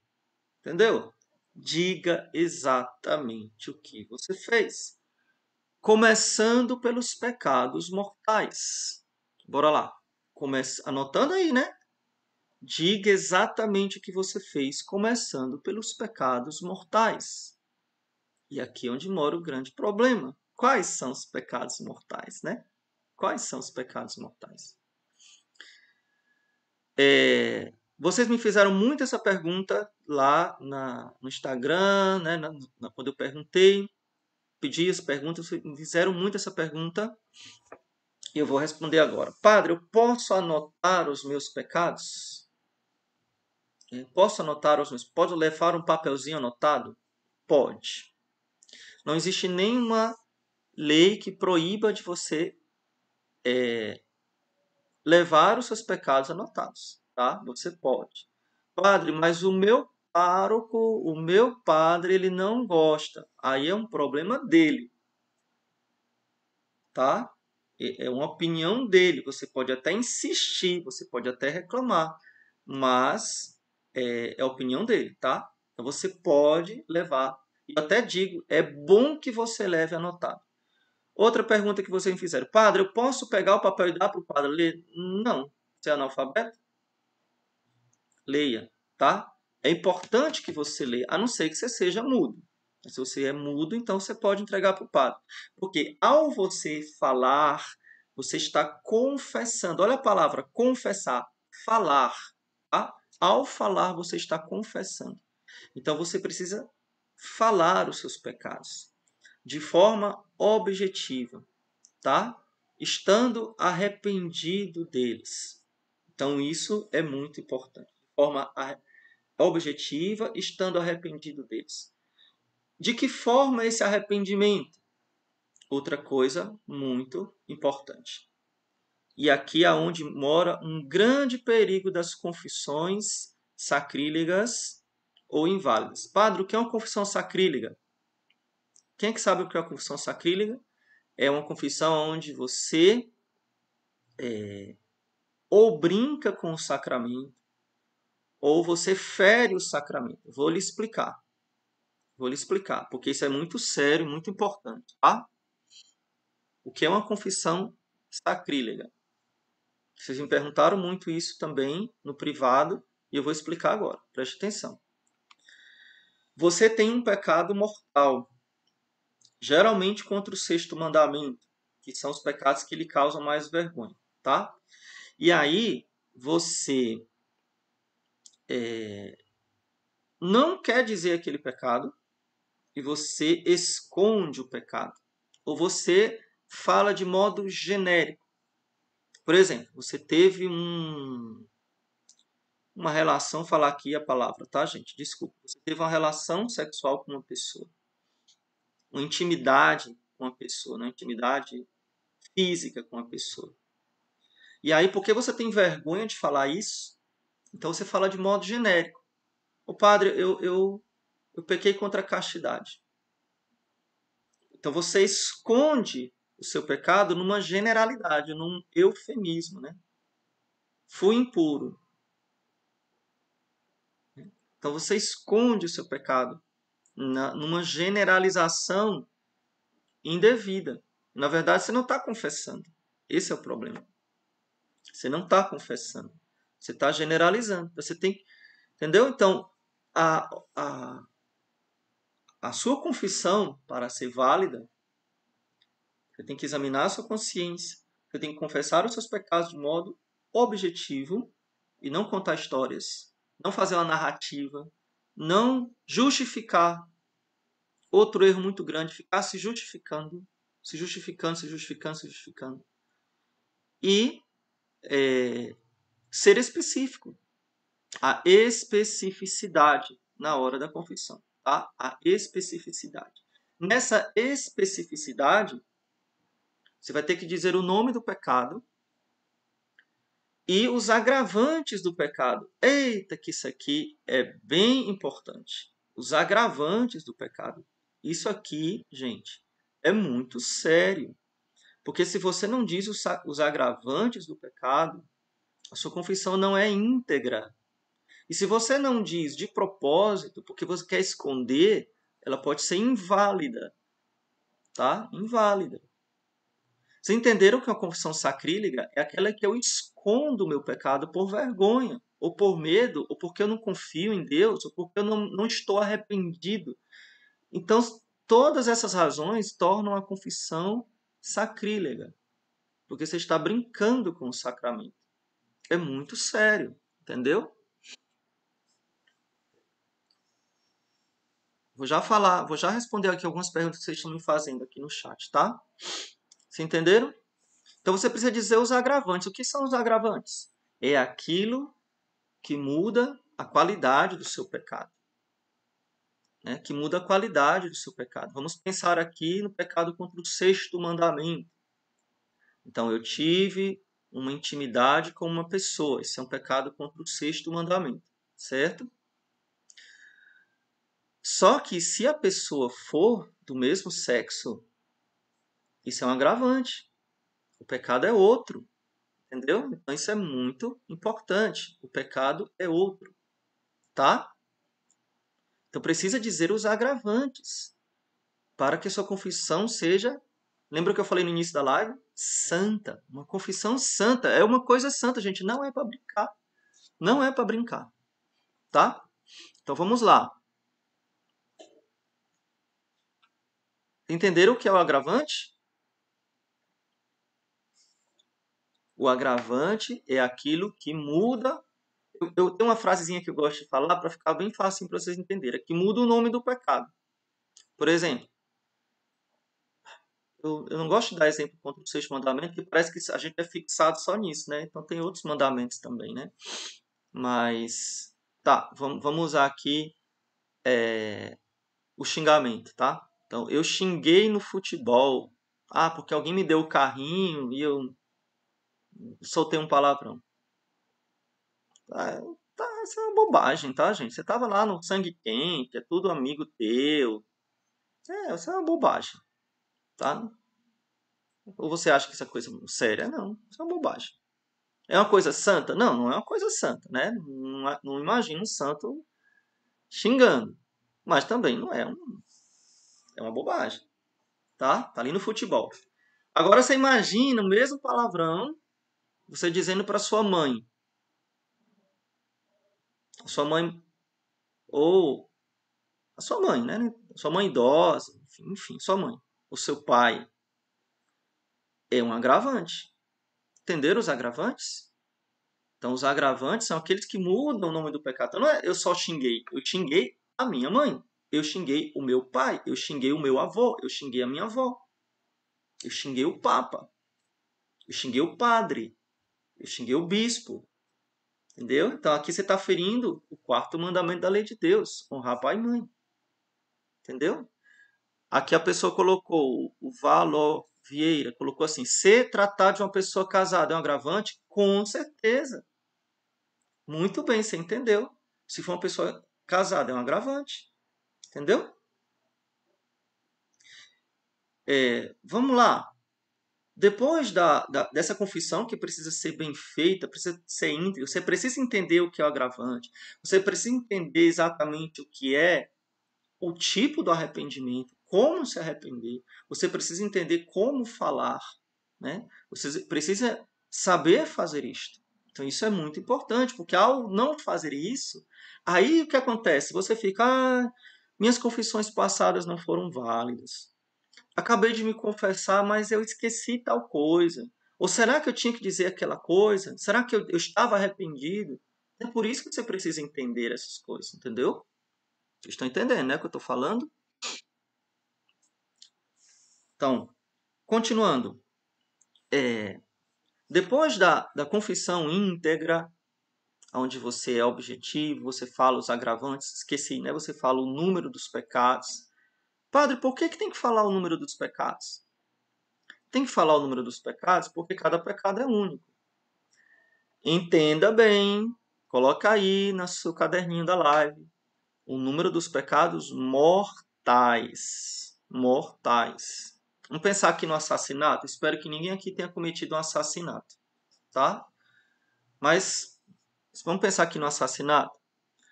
Entendeu? Diga exatamente o que você fez. Começando pelos pecados mortais. Bora lá. Comece... Anotando aí, né? Diga exatamente o que você fez, começando pelos pecados mortais. E aqui é onde mora o grande problema. Quais são os pecados mortais, né? Quais são os pecados mortais? É, vocês me fizeram muito essa pergunta lá na, no Instagram, né, na, na, quando eu perguntei, pedi as perguntas, me fizeram muito essa pergunta e eu vou responder agora. Padre, eu posso anotar os meus pecados? Eu posso anotar os meus? Pode levar um papelzinho anotado? Pode. Não existe nenhuma lei que proíba de você é, levar os seus pecados anotados tá? Você pode. Padre, mas o meu pároco, o meu padre, ele não gosta. Aí é um problema dele. Tá? É uma opinião dele. Você pode até insistir, você pode até reclamar, mas é, é a opinião dele, tá? Então você pode levar. E até digo, é bom que você leve anotado. Outra pergunta que vocês me fizeram. Padre, eu posso pegar o papel e dar para o padre ler? Não. Você é analfabeto? Leia, tá? É importante que você leia, a não ser que você seja mudo. Se você é mudo, então você pode entregar para o padre. Porque ao você falar, você está confessando. Olha a palavra confessar, falar. Tá? Ao falar, você está confessando. Então você precisa falar os seus pecados de forma objetiva, tá? Estando arrependido deles. Então isso é muito importante forma objetiva, estando arrependido deles. De que forma esse arrependimento? Outra coisa muito importante. E aqui é onde mora um grande perigo das confissões sacrílegas ou inválidas. Padre, o que é uma confissão sacrílega? Quem é que sabe o que é uma confissão sacrílega? É uma confissão onde você é, ou brinca com o sacramento, ou você fere o sacramento. Vou lhe explicar. Vou lhe explicar, porque isso é muito sério, muito importante, tá? O que é uma confissão sacrílega? Vocês me perguntaram muito isso também no privado e eu vou explicar agora. Preste atenção. Você tem um pecado mortal, geralmente contra o sexto mandamento, que são os pecados que lhe causam mais vergonha, tá? E aí você é, não quer dizer aquele pecado e você esconde o pecado. Ou você fala de modo genérico. Por exemplo, você teve um, uma relação, falar aqui a palavra, tá, gente? Desculpa. Você teve uma relação sexual com uma pessoa. Uma intimidade com uma pessoa, uma intimidade física com uma pessoa. E aí, porque você tem vergonha de falar isso, então você fala de modo genérico. O padre, eu, eu, eu pequei contra a castidade. Então você esconde o seu pecado numa generalidade, num eufemismo, né? Fui impuro. Então você esconde o seu pecado na, numa generalização indevida. Na verdade, você não está confessando. Esse é o problema. Você não está confessando. Você está generalizando. Você tem. Entendeu? Então, a, a, a sua confissão, para ser válida, você tem que examinar a sua consciência, você tem que confessar os seus pecados de modo objetivo e não contar histórias, não fazer uma narrativa, não justificar. Outro erro muito grande, ficar se justificando, se justificando, se justificando, se justificando. E é, ser específico. A especificidade na hora da confissão. Tá? A especificidade. Nessa especificidade, você vai ter que dizer o nome do pecado e os agravantes do pecado. Eita, que isso aqui é bem importante. Os agravantes do pecado. Isso aqui, gente, é muito sério. Porque se você não diz os agravantes do pecado, a sua confissão não é íntegra. E se você não diz de propósito, porque você quer esconder, ela pode ser inválida. Tá? Inválida. Vocês entenderam que uma confissão sacrílega é aquela que eu escondo o meu pecado por vergonha, ou por medo, ou porque eu não confio em Deus, ou porque eu não, não estou arrependido. Então, todas essas razões tornam a confissão sacrílega, porque você está brincando com o sacramento. É muito sério, entendeu? Vou já falar, vou já responder aqui algumas perguntas que vocês estão me fazendo aqui no chat, tá? Vocês entenderam? Então você precisa dizer os agravantes. O que são os agravantes? É aquilo que muda a qualidade do seu pecado. Né? Que muda a qualidade do seu pecado. Vamos pensar aqui no pecado contra o sexto mandamento. Então eu tive uma intimidade com uma pessoa. Esse é um pecado contra o sexto mandamento, certo? Só que se a pessoa for do mesmo sexo isso é um agravante. O pecado é outro. Entendeu? Então isso é muito importante. O pecado é outro. Tá? Então precisa dizer os agravantes para que sua confissão seja, lembra que eu falei no início da live? Santa. Uma confissão santa. É uma coisa santa, gente. Não é para brincar. Não é para brincar. Tá? Então vamos lá. Entenderam o que é o agravante? O agravante é aquilo que muda. Eu, eu tenho uma frasezinha que eu gosto de falar para ficar bem fácil para vocês entenderem, que muda o nome do pecado. Por exemplo, eu, eu, não gosto de dar exemplo contra o sexto mandamento, porque parece que a gente é fixado só nisso, né? Então tem outros mandamentos também, né? Mas, tá, vamos, vamos usar aqui é, o xingamento, tá? Então, eu xinguei no futebol. Ah, porque alguém me deu o carrinho e eu soltei um palavrão. Tá, tá, isso é uma bobagem, tá, gente? Você tava lá no sangue quente, é tudo amigo teu. É, isso é uma bobagem, tá? Ou você acha que isso é coisa séria? Não, isso é uma bobagem. É uma coisa santa? Não, não é uma coisa santa, né? Não, não imagino um santo xingando. Mas também não é um, é uma bobagem, tá? Tá ali no futebol. Agora você imagina o mesmo palavrão você dizendo para sua mãe, a sua mãe ou a sua mãe, né? Sua mãe idosa, enfim, enfim, sua mãe, o seu pai, é um agravante. Entenderam os agravantes? Então, os agravantes são aqueles que mudam o nome do pecado. Então, não é eu só xinguei, eu xinguei a minha mãe, eu xinguei o meu pai, eu xinguei o meu avô, eu xinguei a minha avó, eu xinguei o papa, eu xinguei o padre, eu xinguei o bispo. Entendeu? Então aqui você está ferindo o quarto mandamento da lei de Deus: honrar pai e mãe. Entendeu? Aqui a pessoa colocou, o Valor Vieira colocou assim: ser tratado de uma pessoa casada é um agravante? Com certeza. Muito bem, você entendeu. Se for uma pessoa casada, é um agravante. Entendeu? É, vamos lá. Depois da, da, dessa confissão, que precisa ser bem feita, precisa ser íntegra, você precisa entender o que é o agravante, você precisa entender exatamente o que é o tipo do arrependimento, como se arrepender, você precisa entender como falar, né? você precisa saber fazer isto. Então isso é muito importante, porque ao não fazer isso, aí o que acontece? Você fica, ah, Minhas confissões passadas não foram válidas. Acabei de me confessar, mas eu esqueci tal coisa. Ou será que eu tinha que dizer aquela coisa? Será que eu, eu estava arrependido? É por isso que você precisa entender essas coisas, entendeu? Vocês estão entendendo, né, o que eu estou falando? Então, continuando. É, depois da, da confissão íntegra, onde você é objetivo, você fala os agravantes, esqueci, né? Você fala o número dos pecados. Padre, por que, que tem que falar o número dos pecados? Tem que falar o número dos pecados porque cada pecado é único. Entenda bem, coloca aí no seu caderninho da live o número dos pecados mortais. Mortais. Vamos pensar aqui no assassinato. Espero que ninguém aqui tenha cometido um assassinato, tá? Mas vamos pensar aqui no assassinato.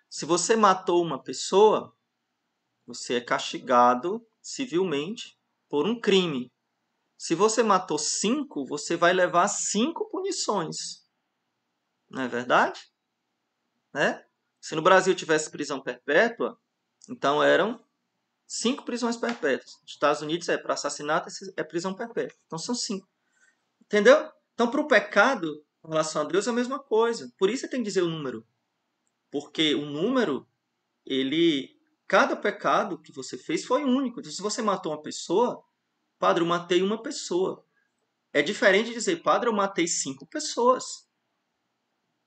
Se você matou uma pessoa, você é castigado civilmente por um crime. Se você matou cinco, você vai levar cinco punições. Não é verdade? Né? Se no Brasil tivesse prisão perpétua, então eram cinco prisões perpétuas. Nos Estados Unidos é para assassinato é prisão perpétua. Então são cinco. Entendeu? Então para o pecado, em relação a Deus, é a mesma coisa. Por isso você tem que dizer o número. Porque o número, ele. Cada pecado que você fez foi único. Então, se você matou uma pessoa, padre, eu matei uma pessoa. É diferente de dizer, padre, eu matei cinco pessoas.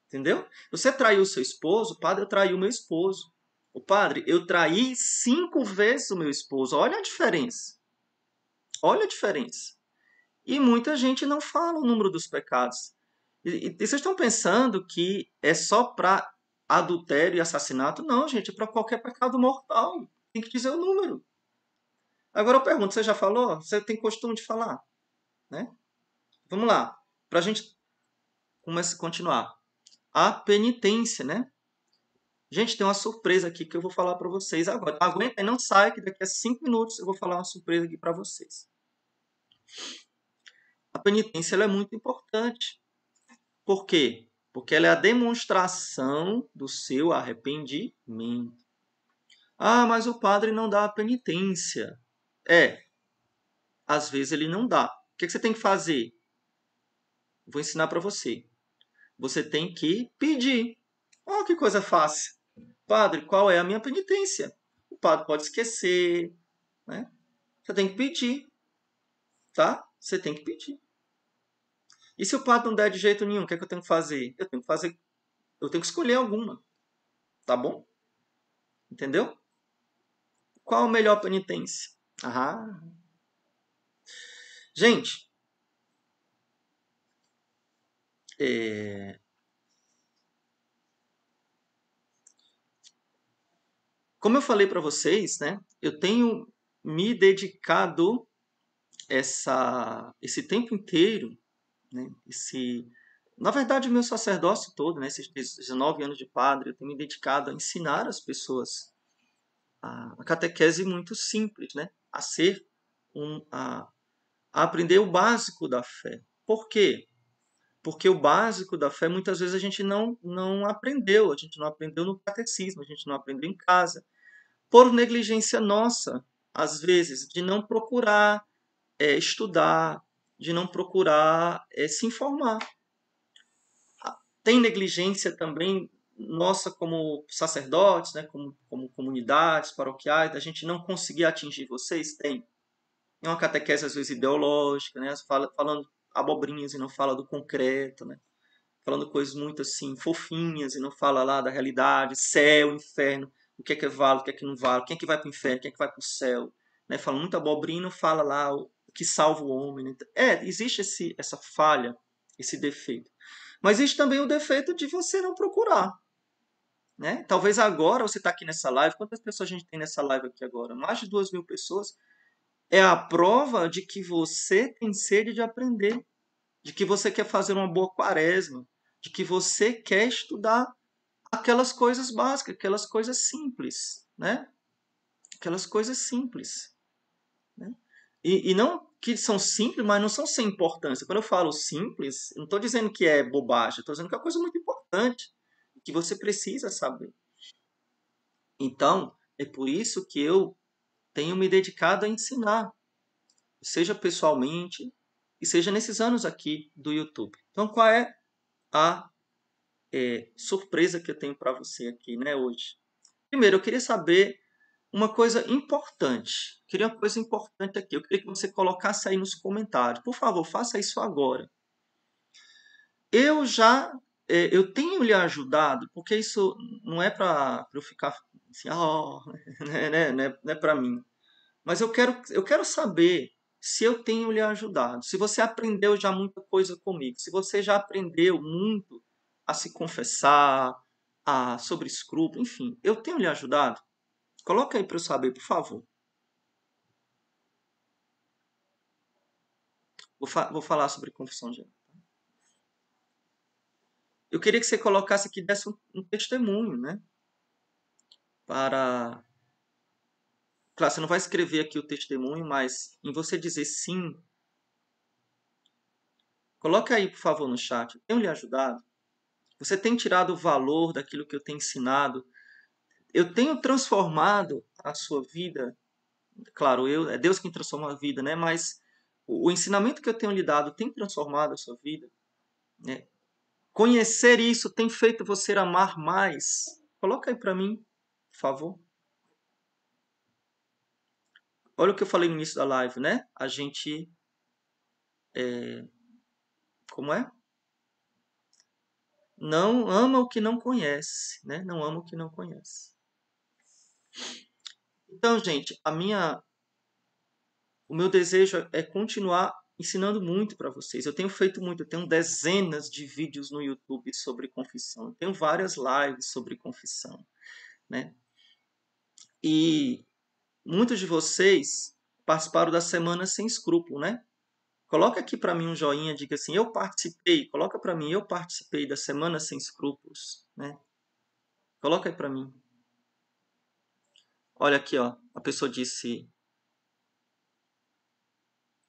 Entendeu? Você traiu seu esposo, padre, eu traí o meu esposo. O padre, eu traí cinco vezes o meu esposo. Olha a diferença. Olha a diferença. E muita gente não fala o número dos pecados. E, e vocês estão pensando que é só para adultério e assassinato? Não, gente, é para qualquer pecado mortal. Tem que dizer o número. Agora eu pergunto, você já falou? Você tem costume de falar? Né? Vamos lá. Para a gente começar, continuar. A penitência, né? Gente, tem uma surpresa aqui que eu vou falar para vocês agora. Aguenta e não sai, que daqui a cinco minutos eu vou falar uma surpresa aqui para vocês. A penitência é muito importante. Por quê? Porque ela é a demonstração do seu arrependimento. Ah, mas o padre não dá a penitência. É, às vezes ele não dá. O que você tem que fazer? Vou ensinar para você. Você tem que pedir. Oh, que coisa fácil. Padre, qual é a minha penitência? O padre pode esquecer, né? Você tem que pedir, tá? Você tem que pedir. E se o padre não der de jeito nenhum, o que, é que eu tenho que fazer? Eu tenho que fazer, eu tenho que escolher alguma, tá bom? Entendeu? Qual a melhor penitência? Ah. Gente, é, Como eu falei para vocês, né, eu tenho me dedicado essa, esse tempo inteiro, né, esse, na verdade, o meu sacerdócio todo, né, esses 19 anos de padre, eu tenho me dedicado a ensinar as pessoas a, a catequese muito simples, né, a ser um, a, a aprender o básico da fé. Por quê? Porque o básico da fé muitas vezes a gente não, não aprendeu, a gente não aprendeu no catecismo, a gente não aprendeu em casa, por negligência nossa, às vezes, de não procurar é, estudar, de não procurar é, se informar. Ah, tem negligência também nossa como sacerdotes, né, como, como comunidades paroquiais, da gente não conseguir atingir vocês? Tem. É uma catequese, às vezes, ideológica, né, fala, falando abobrinhas e não fala do concreto, né? Falando coisas muito assim, fofinhas e não fala lá da realidade, céu, inferno, o que é que vale, o que é que não vale, quem é que vai para o inferno, quem é que vai para o céu. Né? Fala muito abobrinha não fala lá o que salva o homem. Né? É, existe esse, essa falha, esse defeito. Mas existe também o defeito de você não procurar. Né? Talvez agora você está aqui nessa live. Quantas pessoas a gente tem nessa live aqui agora? Mais de duas mil pessoas é a prova de que você tem sede de aprender, de que você quer fazer uma boa quaresma, de que você quer estudar aquelas coisas básicas, aquelas coisas simples, né? Aquelas coisas simples. Né? E, e não que são simples, mas não são sem importância. Quando eu falo simples, não estou dizendo que é bobagem, estou dizendo que é uma coisa muito importante, que você precisa saber. Então, É por isso que eu tenho me dedicado a ensinar, seja pessoalmente e seja nesses anos aqui do YouTube. Então, qual é a é, surpresa que eu tenho para você aqui, né, hoje? Primeiro, eu queria saber uma coisa importante. Queria uma coisa importante aqui. Eu queria que você colocasse aí nos comentários. Por favor, faça isso agora. Eu já é, eu tenho lhe ajudado, porque isso não é para eu ficar assim, oh, [LAUGHS] né, né, né, não é para mim. Mas eu quero, eu quero saber se eu tenho lhe ajudado, se você aprendeu já muita coisa comigo, se você já aprendeu muito a se confessar, a, sobre escrúpulo, enfim, eu tenho lhe ajudado? Coloca aí para eu saber, por favor. Vou, fa vou falar sobre confissão geral. Eu queria que você colocasse aqui, desse um, um testemunho, né? Para. Claro, você não vai escrever aqui o testemunho, mas em você dizer sim. Coloca aí, por favor, no chat. Tenho lhe ajudado? Você tem tirado o valor daquilo que eu tenho ensinado? Eu tenho transformado a sua vida? Claro, eu, é Deus quem transforma a vida, né? Mas o, o ensinamento que eu tenho lhe dado tem transformado a sua vida? Né? Conhecer isso tem feito você amar mais? Coloca aí para mim, por favor. Olha o que eu falei no início da live, né? A gente. É, como é? Não ama o que não conhece, né? Não ama o que não conhece. Então, gente, a minha o meu desejo é continuar ensinando muito para vocês. Eu tenho feito muito, eu tenho dezenas de vídeos no YouTube sobre confissão. Eu tenho várias lives sobre confissão, né? E muitos de vocês participaram da semana sem escrúpulo, né? Coloca aqui para mim um joinha, diga assim, eu participei. Coloca para mim, eu participei da Semana Sem Escrúpulos. Né? Coloca aí para mim. Olha aqui, ó, a pessoa disse,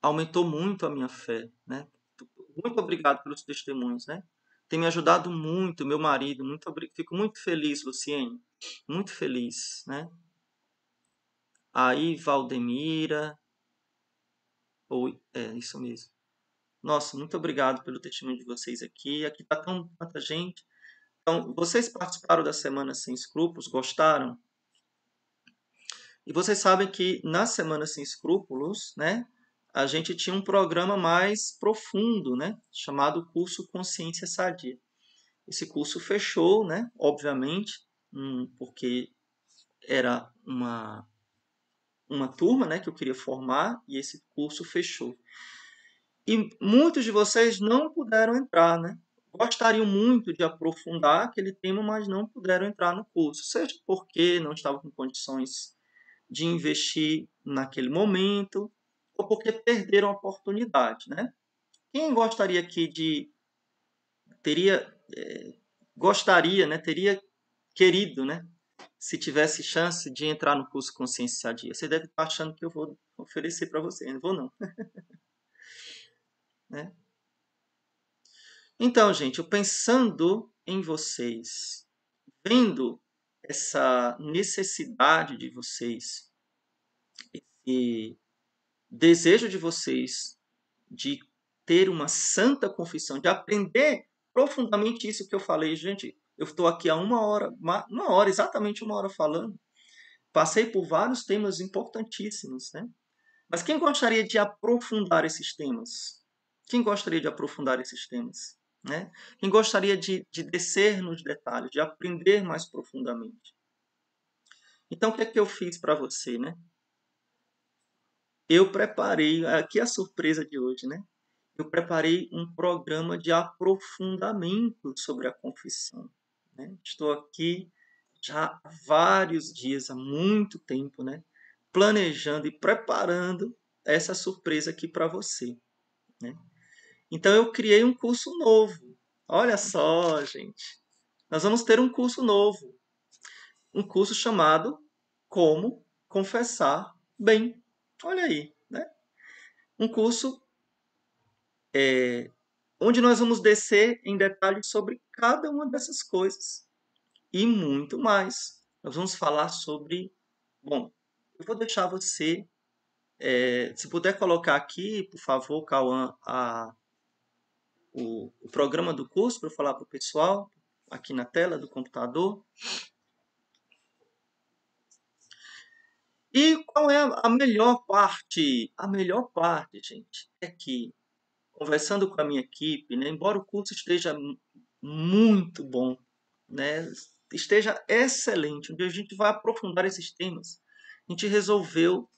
aumentou muito a minha fé. Né? Muito obrigado pelos testemunhos. Né? Tem me ajudado muito, meu marido. Muito, fico muito feliz, Luciene. Muito feliz. Né? Aí, Valdemira, ou, é, isso mesmo. Nossa, muito obrigado pelo testemunho de vocês aqui. Aqui está tão, tanta gente. Então, vocês participaram da Semana Sem Escrúpulos? Gostaram? E vocês sabem que na Semana Sem Escrúpulos, né, a gente tinha um programa mais profundo, né, chamado curso Consciência Sadia. Esse curso fechou, né, obviamente, hum, porque era uma uma turma né, que eu queria formar e esse curso fechou. E muitos de vocês não puderam entrar, né? Gostariam muito de aprofundar aquele tema, mas não puderam entrar no curso, seja porque não estavam com condições de investir naquele momento, ou porque perderam a oportunidade, né? Quem gostaria aqui de teria é, gostaria, né? Teria querido, né? Se tivesse chance de entrar no curso Consciência Sadia. Você deve estar achando que eu vou oferecer para você. Não vou, não. [LAUGHS] né? Então, gente, eu pensando em vocês, vendo essa necessidade de vocês, esse desejo de vocês de ter uma santa confissão, de aprender profundamente isso que eu falei, gente, eu estou aqui há uma hora, uma hora, exatamente uma hora falando. Passei por vários temas importantíssimos, né? Mas quem gostaria de aprofundar esses temas? Quem gostaria de aprofundar esses temas? Né? Quem gostaria de, de descer nos detalhes, de aprender mais profundamente? Então, o que é que eu fiz para você, né? Eu preparei, aqui é a surpresa de hoje, né? Eu preparei um programa de aprofundamento sobre a confissão. Né? Estou aqui já há vários dias, há muito tempo, né? planejando e preparando essa surpresa aqui para você. Né? Então eu criei um curso novo. Olha só, gente. Nós vamos ter um curso novo. Um curso chamado Como Confessar Bem. Olha aí, né? Um curso é, onde nós vamos descer em detalhes sobre cada uma dessas coisas e muito mais. Nós vamos falar sobre Bom, eu vou deixar você, é, se puder colocar aqui, por favor, Cauã, a, o, o programa do curso para eu falar para o pessoal, aqui na tela do computador. E qual é a melhor parte? A melhor parte, gente, é que, conversando com a minha equipe, né, embora o curso esteja muito bom, né, esteja excelente, onde a gente vai aprofundar esses temas, a gente resolveu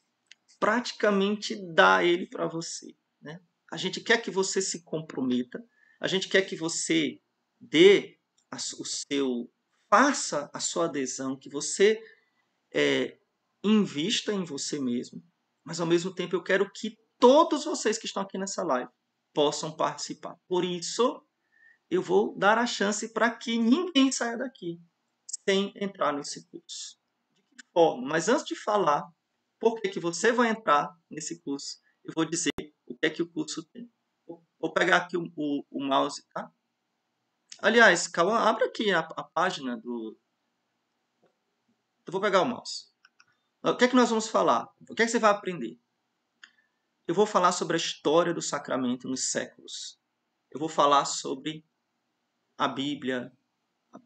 praticamente dar ele para você. Né? A gente quer que você se comprometa, a gente quer que você dê a, o seu, faça a sua adesão, que você é, invista em você mesmo, mas ao mesmo tempo eu quero que todos vocês que estão aqui nessa live possam participar. Por isso, eu vou dar a chance para que ninguém saia daqui sem entrar nesse curso. De que forma? Mas antes de falar por que, que você vai entrar nesse curso, eu vou dizer o que é que o curso tem. Vou pegar aqui o, o, o mouse, tá? Aliás, Cauã, abre aqui a, a página do... Eu vou pegar o mouse. O que é que nós vamos falar? O que é que você vai aprender? Eu vou falar sobre a história do sacramento nos séculos. Eu vou falar sobre a Bíblia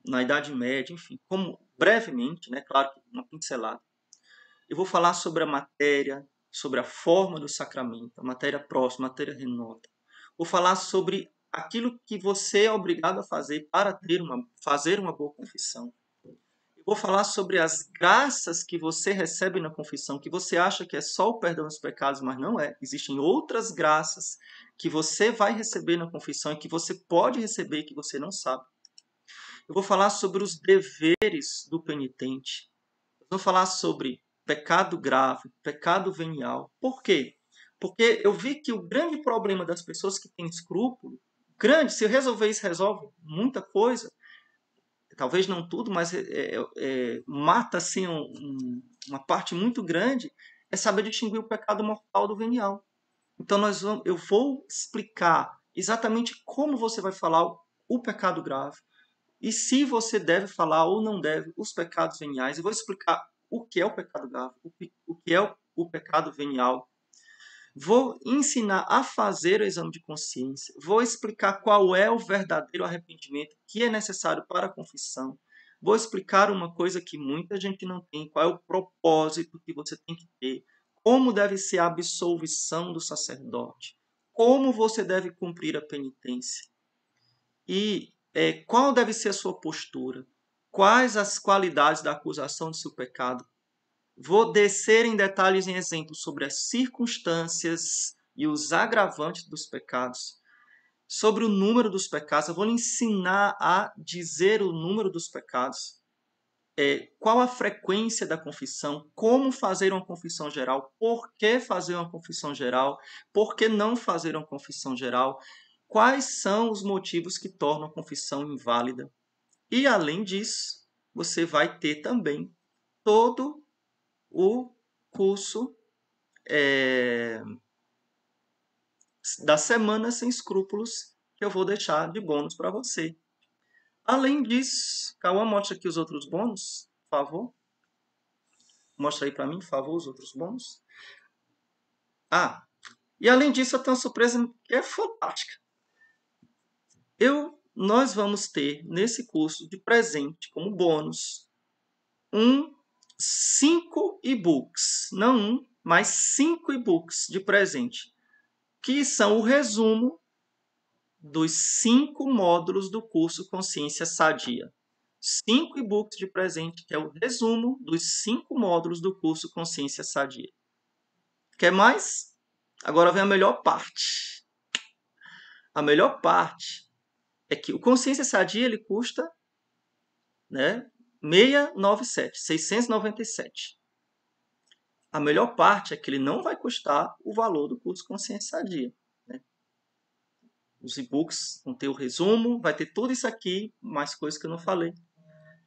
na Idade Média, enfim, como brevemente, né, claro, uma pincelada. Eu vou falar sobre a matéria, sobre a forma do sacramento, a matéria próxima, a matéria renota. Vou falar sobre aquilo que você é obrigado a fazer para ter uma, fazer uma boa confissão. Vou falar sobre as graças que você recebe na confissão, que você acha que é só o perdão dos pecados, mas não é. Existem outras graças que você vai receber na confissão e que você pode receber que você não sabe. Eu vou falar sobre os deveres do penitente. Eu vou falar sobre pecado grave, pecado venial. Por quê? Porque eu vi que o grande problema das pessoas que têm escrúpulo, grande, se resolver isso, resolve muita coisa, talvez não tudo, mas é, é, é, mata assim um, uma parte muito grande, é saber distinguir o pecado mortal do venial. Então nós vamos, eu vou explicar exatamente como você vai falar o, o pecado grave e se você deve falar ou não deve os pecados veniais. Eu vou explicar o que é o pecado grave, o, o que é o, o pecado venial, Vou ensinar a fazer o exame de consciência. Vou explicar qual é o verdadeiro arrependimento que é necessário para a confissão. Vou explicar uma coisa que muita gente não tem: qual é o propósito que você tem que ter. Como deve ser a absolvição do sacerdote. Como você deve cumprir a penitência. E é, qual deve ser a sua postura. Quais as qualidades da acusação de seu pecado Vou descer em detalhes em exemplos sobre as circunstâncias e os agravantes dos pecados. Sobre o número dos pecados, eu vou lhe ensinar a dizer o número dos pecados. É, qual a frequência da confissão, como fazer uma confissão geral, por que fazer uma confissão geral, por que não fazer uma confissão geral, quais são os motivos que tornam a confissão inválida. E além disso, você vai ter também todo o curso é, da Semana Sem Escrúpulos, que eu vou deixar de bônus para você. Além disso, Cauã, mostra aqui os outros bônus, por favor. Mostra aí para mim, por favor, os outros bônus. Ah, e além disso, eu tenho uma surpresa que é fantástica. Eu, nós vamos ter nesse curso de presente, como bônus, um cinco e-books, não um, mas cinco e-books de presente, que são o resumo dos cinco módulos do curso Consciência Sadia. Cinco e-books de presente, que é o resumo dos cinco módulos do curso Consciência Sadia. Quer mais? Agora vem a melhor parte. A melhor parte é que o Consciência Sadia ele custa né, 697, 697. A melhor parte é que ele não vai custar o valor do curso Consciência Sadia. Né? Os e-books vão ter o resumo, vai ter tudo isso aqui, mais coisas que eu não falei.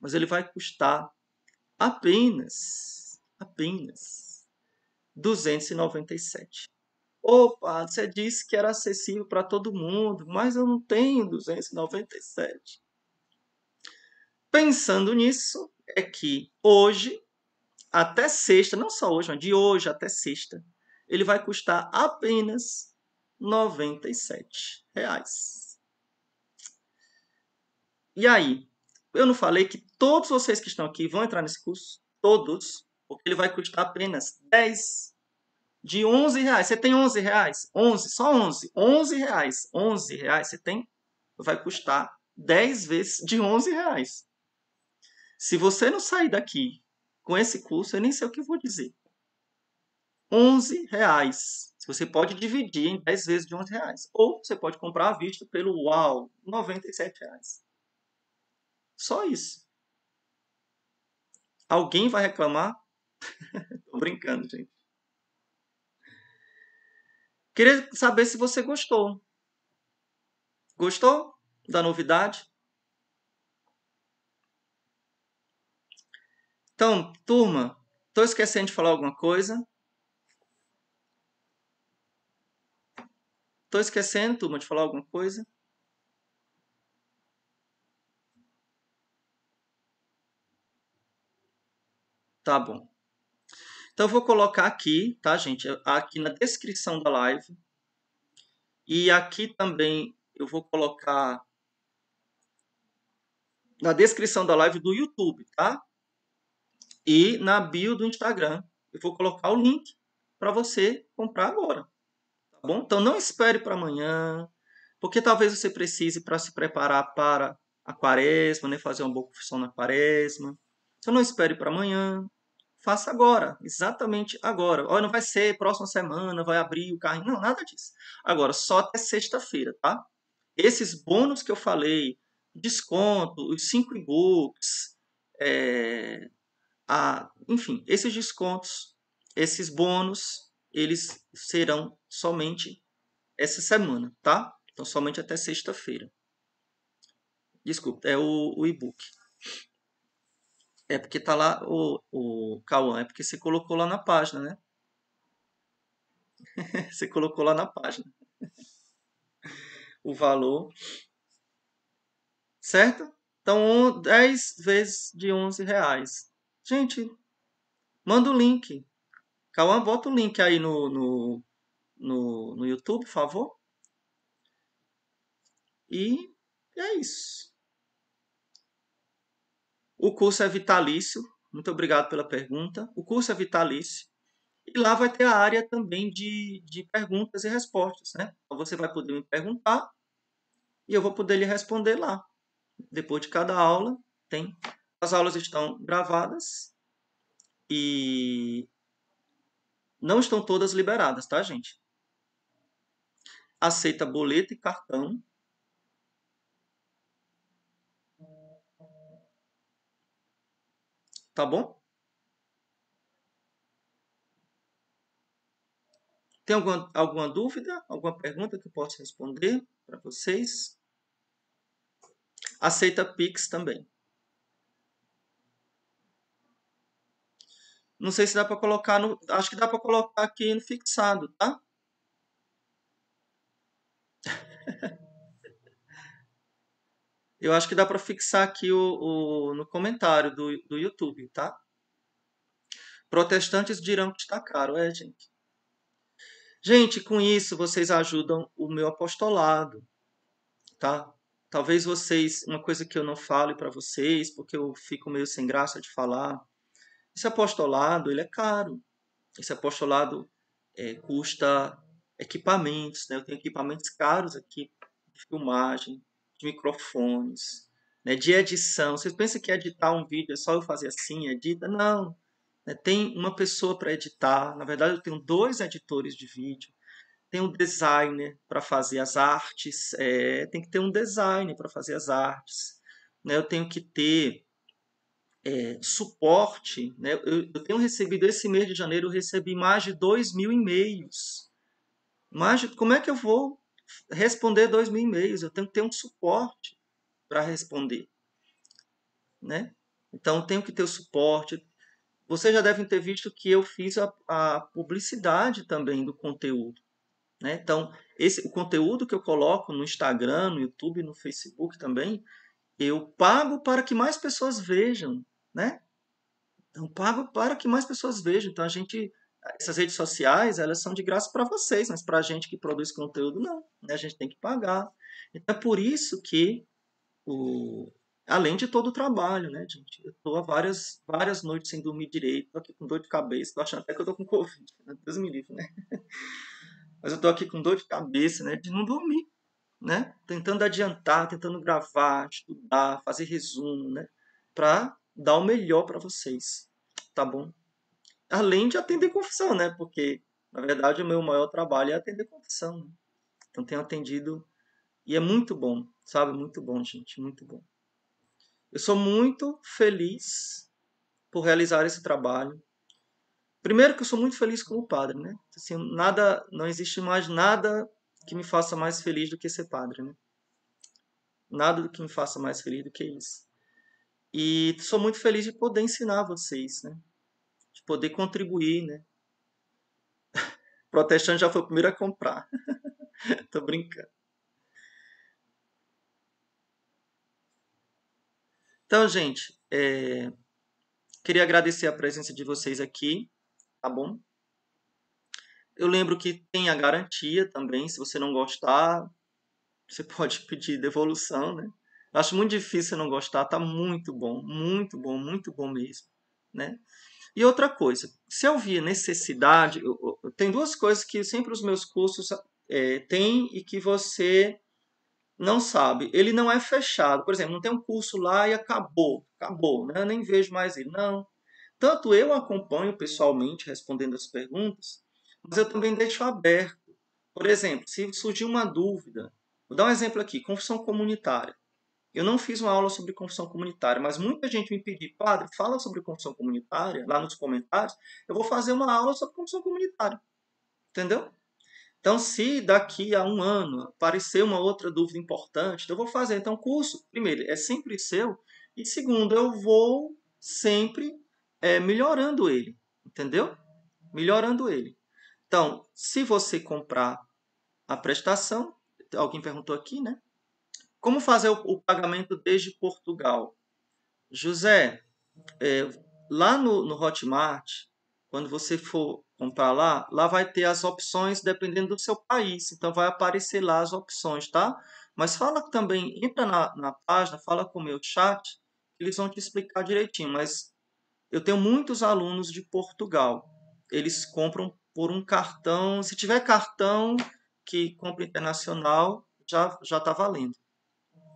Mas ele vai custar apenas, apenas 297. Opa, você disse que era acessível para todo mundo, mas eu não tenho 297. Pensando nisso, é que hoje até sexta, não só hoje, mas de hoje até sexta, ele vai custar apenas 97 reais. E aí, eu não falei que todos vocês que estão aqui vão entrar nesse curso? Todos, porque ele vai custar apenas 10 de 11 reais. Você tem 11 reais? 11, só 11. 11 reais. 11 reais você tem? Vai custar 10 vezes de 11 reais. Se você não sair daqui com esse curso, eu nem sei o que eu vou dizer. 11 reais. Você pode dividir em 10 vezes de 11 reais. Ou você pode comprar à vista pelo UAU, 97 reais. Só isso. Alguém vai reclamar? [LAUGHS] Tô brincando, gente. Queria saber se você gostou. Gostou da novidade? Então, turma, estou esquecendo de falar alguma coisa? Estou esquecendo, turma, de falar alguma coisa? Tá bom. Então, eu vou colocar aqui, tá, gente? Aqui na descrição da live. E aqui também eu vou colocar na descrição da live do YouTube, tá? E na bio do Instagram. Eu vou colocar o link para você comprar agora. Tá bom? Então, não espere para amanhã, porque talvez você precise para se preparar para a quaresma, né? fazer uma boa confissão na quaresma. Então, não espere para amanhã, faça agora, exatamente agora. Olha, não vai ser próxima semana, vai abrir o carrinho, não, nada disso. Agora, só até sexta-feira, tá? Esses bônus que eu falei, desconto, os cinco e-books, é, a, enfim, esses descontos, esses bônus, eles serão somente essa semana, tá? Então, somente até sexta-feira. Desculpa, é o, o e-book. É porque tá lá o, o Cauã, é porque você colocou lá na página, né? [LAUGHS] você colocou lá na página. o valor. Certo? Então, 10 vezes de 11 reais. Gente, manda o link. Cauã, bota o link aí no, no, no, no YouTube, por favor. E é isso. O curso é vitalício. Muito obrigado pela pergunta. O curso é vitalício. E lá vai ter a área também de, de perguntas e respostas. Né? Então você vai poder me perguntar e eu vou poder lhe responder lá. Depois de cada aula, tem. As aulas estão gravadas e não estão todas liberadas, tá, gente? Aceita boleto e cartão. Tá bom? Tem alguma, alguma dúvida? Alguma pergunta que eu possa responder para vocês? Aceita Pix também. Não sei se dá para colocar no. Acho que dá para colocar aqui no fixado, tá? [LAUGHS] Eu acho que dá para fixar aqui o, o, no comentário do, do YouTube, tá? Protestantes dirão que está caro, é, gente. Gente, com isso vocês ajudam o meu apostolado, tá? Talvez vocês, uma coisa que eu não fale para vocês, porque eu fico meio sem graça de falar, esse apostolado, ele é caro. Esse apostolado é, custa equipamentos, né? Eu tenho equipamentos caros aqui de filmagem, de microfones, né, de edição. Vocês pensam que editar um vídeo é só eu fazer assim, edita? Não. Né, tem uma pessoa para editar. Na verdade, eu tenho dois editores de vídeo. Tem um designer para fazer as artes. É, tem que ter um designer para fazer as artes. Né, eu tenho que ter é, suporte. Né, eu, eu tenho recebido, esse mês de janeiro, eu recebi mais de 2 mil e-mails. Mais de, como é que eu vou responder dois mil e-mails, eu tenho que ter um suporte para responder. Né? Então, tenho que ter o suporte. Vocês já devem ter visto que eu fiz a, a publicidade também do conteúdo. Né? Então, esse, o conteúdo que eu coloco no Instagram, no YouTube, no Facebook também, eu pago para que mais pessoas vejam. Né? Então, pago para que mais pessoas vejam. Então, a gente, essas redes sociais, elas são de graça para vocês, mas para a gente que produz conteúdo, não. Né? A gente tem que pagar. Então, é por isso que, o, além de todo o trabalho, né, gente? Eu estou há várias, várias noites sem dormir direito, estou aqui com dor de cabeça, estou achando até que eu estou com Covid. Né? Deus me livre, né? [LAUGHS] Mas eu estou aqui com dor de cabeça, né, de não dormir, né? Tentando adiantar, tentando gravar, estudar, fazer resumo, né? Para dar o melhor para vocês, tá bom? Além de atender confissão, né? Porque, na verdade, o meu maior trabalho é atender confissão. Né? Então, tenho atendido e é muito bom, sabe? Muito bom, gente, muito bom. Eu sou muito feliz por realizar esse trabalho. Primeiro que eu sou muito feliz como padre, né? Assim, nada, não existe mais nada que me faça mais feliz do que ser padre, né? Nada do que me faça mais feliz do que isso. E sou muito feliz de poder ensinar vocês, né? De poder contribuir, né? [LAUGHS] Protestante já foi o primeiro a comprar. [LAUGHS] Tô brincando. Então, gente, é... queria agradecer a presença de vocês aqui, tá bom? Eu lembro que tem a garantia também, se você não gostar, você [LAUGHS] pode pedir devolução, né? Acho muito difícil não gostar, tá muito bom, muito bom, muito bom mesmo, né? E outra coisa, se eu via necessidade, eu, eu, tem duas coisas que sempre os meus cursos é, têm e que você não sabe. Ele não é fechado. Por exemplo, não tem um curso lá e acabou, acabou, né? Eu nem vejo mais ele. Não. Tanto eu acompanho pessoalmente respondendo as perguntas, mas eu também deixo aberto. Por exemplo, se surgir uma dúvida, vou dar um exemplo aqui, confissão comunitária. Eu não fiz uma aula sobre confissão comunitária, mas muita gente me pediu, padre, fala sobre confissão comunitária lá nos comentários. Eu vou fazer uma aula sobre confissão comunitária. Entendeu? Então, se daqui a um ano aparecer uma outra dúvida importante, eu vou fazer. Então, o curso, primeiro, é sempre seu. E segundo, eu vou sempre é, melhorando ele. Entendeu? Melhorando ele. Então, se você comprar a prestação, alguém perguntou aqui, né? Como fazer o, o pagamento desde Portugal? José, é, lá no, no Hotmart, quando você for comprar lá, lá vai ter as opções dependendo do seu país. Então vai aparecer lá as opções, tá? Mas fala também, entra na, na página, fala com o meu chat, eles vão te explicar direitinho. Mas eu tenho muitos alunos de Portugal. Eles compram por um cartão. Se tiver cartão que compra internacional, já já está valendo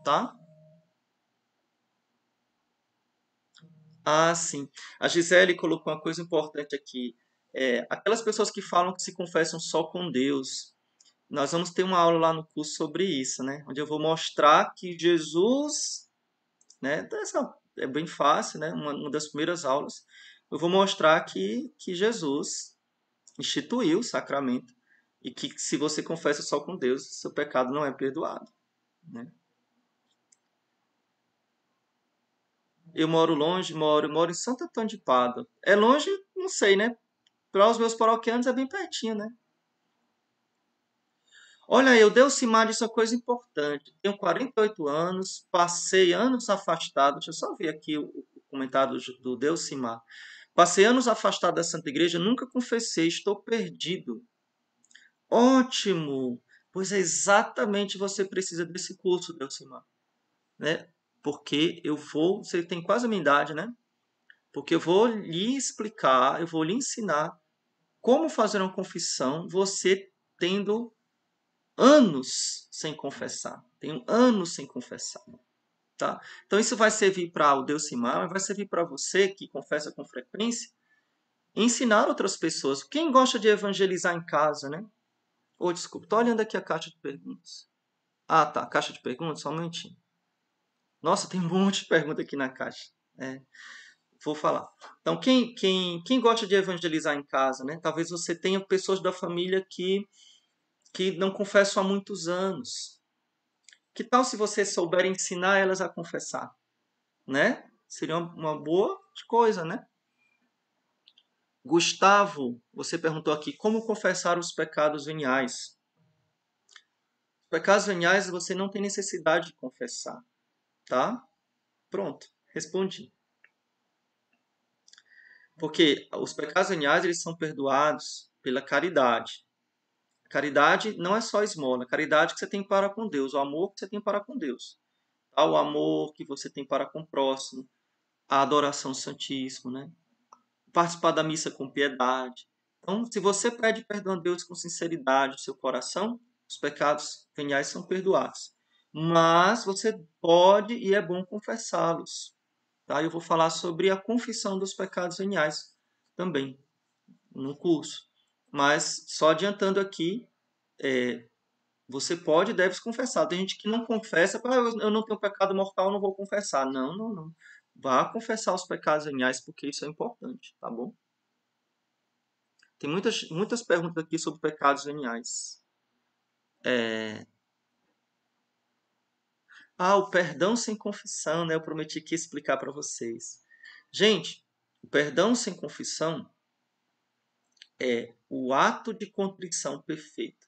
tá? Ah, sim. A Gisele colocou uma coisa importante aqui. É, aquelas pessoas que falam que se confessam só com Deus. Nós vamos ter uma aula lá no curso sobre isso, né? Onde eu vou mostrar que Jesus, né? É bem fácil, né? Uma, uma das primeiras aulas. Eu vou mostrar que, que Jesus instituiu o sacramento e que se você confessa só com Deus, seu pecado não é perdoado, né? Eu moro longe, moro, moro em Santo Antônio de Pádua. É longe? Não sei, né? Para os meus paroquianos é bem pertinho, né? Olha, eu Delcimar disse uma coisa importante. Tenho 48 anos, passei anos afastado. Deixa eu só ver aqui o, o comentário do Delcimar. Passei anos afastado da Santa Igreja, nunca confessei, estou perdido. Ótimo! Pois é exatamente você precisa desse curso, Delcimar. Né? Porque eu vou, você tem quase a minha idade, né? Porque eu vou lhe explicar, eu vou lhe ensinar como fazer uma confissão, você tendo anos sem confessar. Tenho anos sem confessar. Tá? Então isso vai servir para o Deus Simar, mas vai servir para você que confessa com frequência, ensinar outras pessoas. Quem gosta de evangelizar em casa, né? Ou oh, desculpa, estou olhando aqui a caixa de perguntas. Ah, tá, caixa de perguntas, só um momentinho. Nossa, tem um monte de pergunta aqui na caixa. É, vou falar. Então, quem, quem, quem gosta de evangelizar em casa, né? Talvez você tenha pessoas da família que, que não confessam há muitos anos. Que tal se você souber ensinar elas a confessar? Né? Seria uma boa coisa, né? Gustavo, você perguntou aqui como confessar os pecados veniais. Os pecados veniais você não tem necessidade de confessar. Tá? Pronto, respondi. Porque os pecados veniais eles são perdoados pela caridade. Caridade não é só esmola, caridade que você tem para com Deus, o amor que você tem para com Deus. Tá? O amor que você tem para com o próximo, a adoração santíssima, né? participar da missa com piedade. Então, se você pede perdão a Deus com sinceridade no seu coração, os pecados veniais são perdoados. Mas você pode e é bom confessá-los. Tá? Eu vou falar sobre a confissão dos pecados veniais também no curso. Mas só adiantando aqui, é, você pode e deve confessar. Tem gente que não confessa, ah, eu não tenho pecado mortal, não vou confessar. Não, não, não. Vá confessar os pecados veniais, porque isso é importante, tá bom? Tem muitas, muitas perguntas aqui sobre pecados veniais. É... Ah, o perdão sem confissão, né? Eu prometi que ia explicar para vocês. Gente, o perdão sem confissão é o ato de contrição perfeito,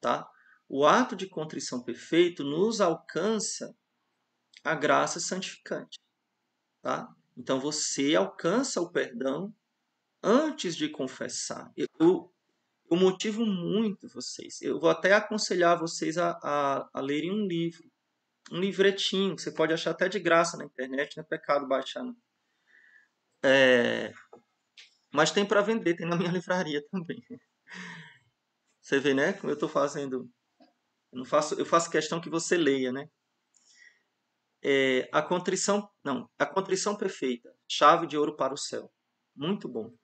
tá? O ato de contrição perfeito nos alcança a graça santificante, tá? Então você alcança o perdão antes de confessar. Eu, eu motivo muito vocês. Eu vou até aconselhar vocês a, a, a lerem um livro um livretinho, você pode achar até de graça na internet, não é pecado baixar. Não. É, mas tem para vender, tem na minha [LAUGHS] livraria também. Você vê, né? Como eu estou fazendo. Eu, não faço, eu faço questão que você leia, né? É, a contrição, não, a contrição perfeita, chave de ouro para o céu. Muito bom,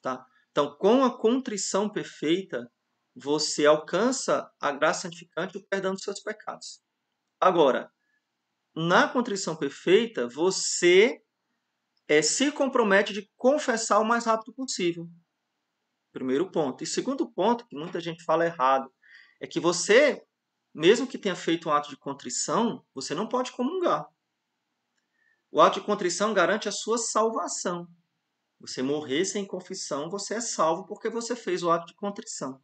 tá? Então, com a contrição perfeita, você alcança a graça santificante e o perdão dos seus pecados. Agora, na contrição perfeita, você é, se compromete de confessar o mais rápido possível. Primeiro ponto. E segundo ponto, que muita gente fala errado, é que você, mesmo que tenha feito um ato de contrição, você não pode comungar. O ato de contrição garante a sua salvação. Você morrer sem confissão, você é salvo porque você fez o ato de contrição.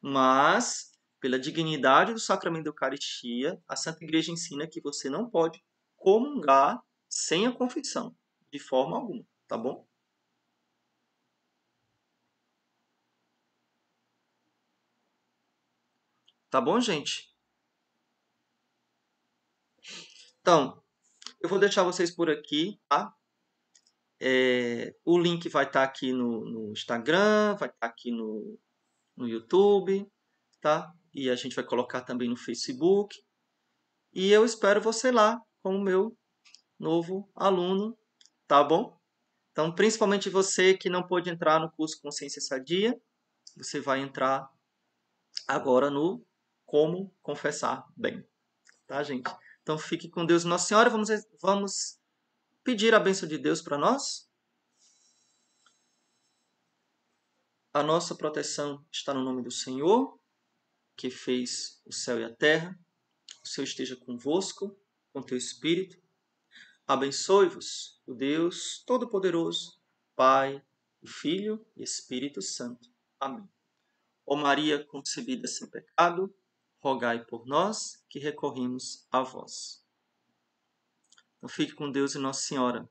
Mas pela dignidade do sacramento da Eucaristia, a Santa Igreja ensina que você não pode comungar sem a confissão, de forma alguma, tá bom? Tá bom, gente? Então, eu vou deixar vocês por aqui, tá? É, o link vai estar tá aqui no, no Instagram, vai estar tá aqui no, no YouTube, tá? E a gente vai colocar também no Facebook. E eu espero você lá como meu novo aluno, tá bom? Então, principalmente você que não pôde entrar no curso Consciência Sadia, você vai entrar agora no Como Confessar Bem, tá, gente? Então, fique com Deus Nossa Senhora. Vamos, vamos pedir a bênção de Deus para nós. A nossa proteção está no nome do Senhor que fez o céu e a terra. O Senhor esteja convosco, com teu espírito. Abençoe-vos o Deus Todo-Poderoso, Pai, Filho e Espírito Santo. Amém. Ó Maria concebida sem pecado, rogai por nós que recorrimos a vós. Então fique com Deus e Nossa Senhora.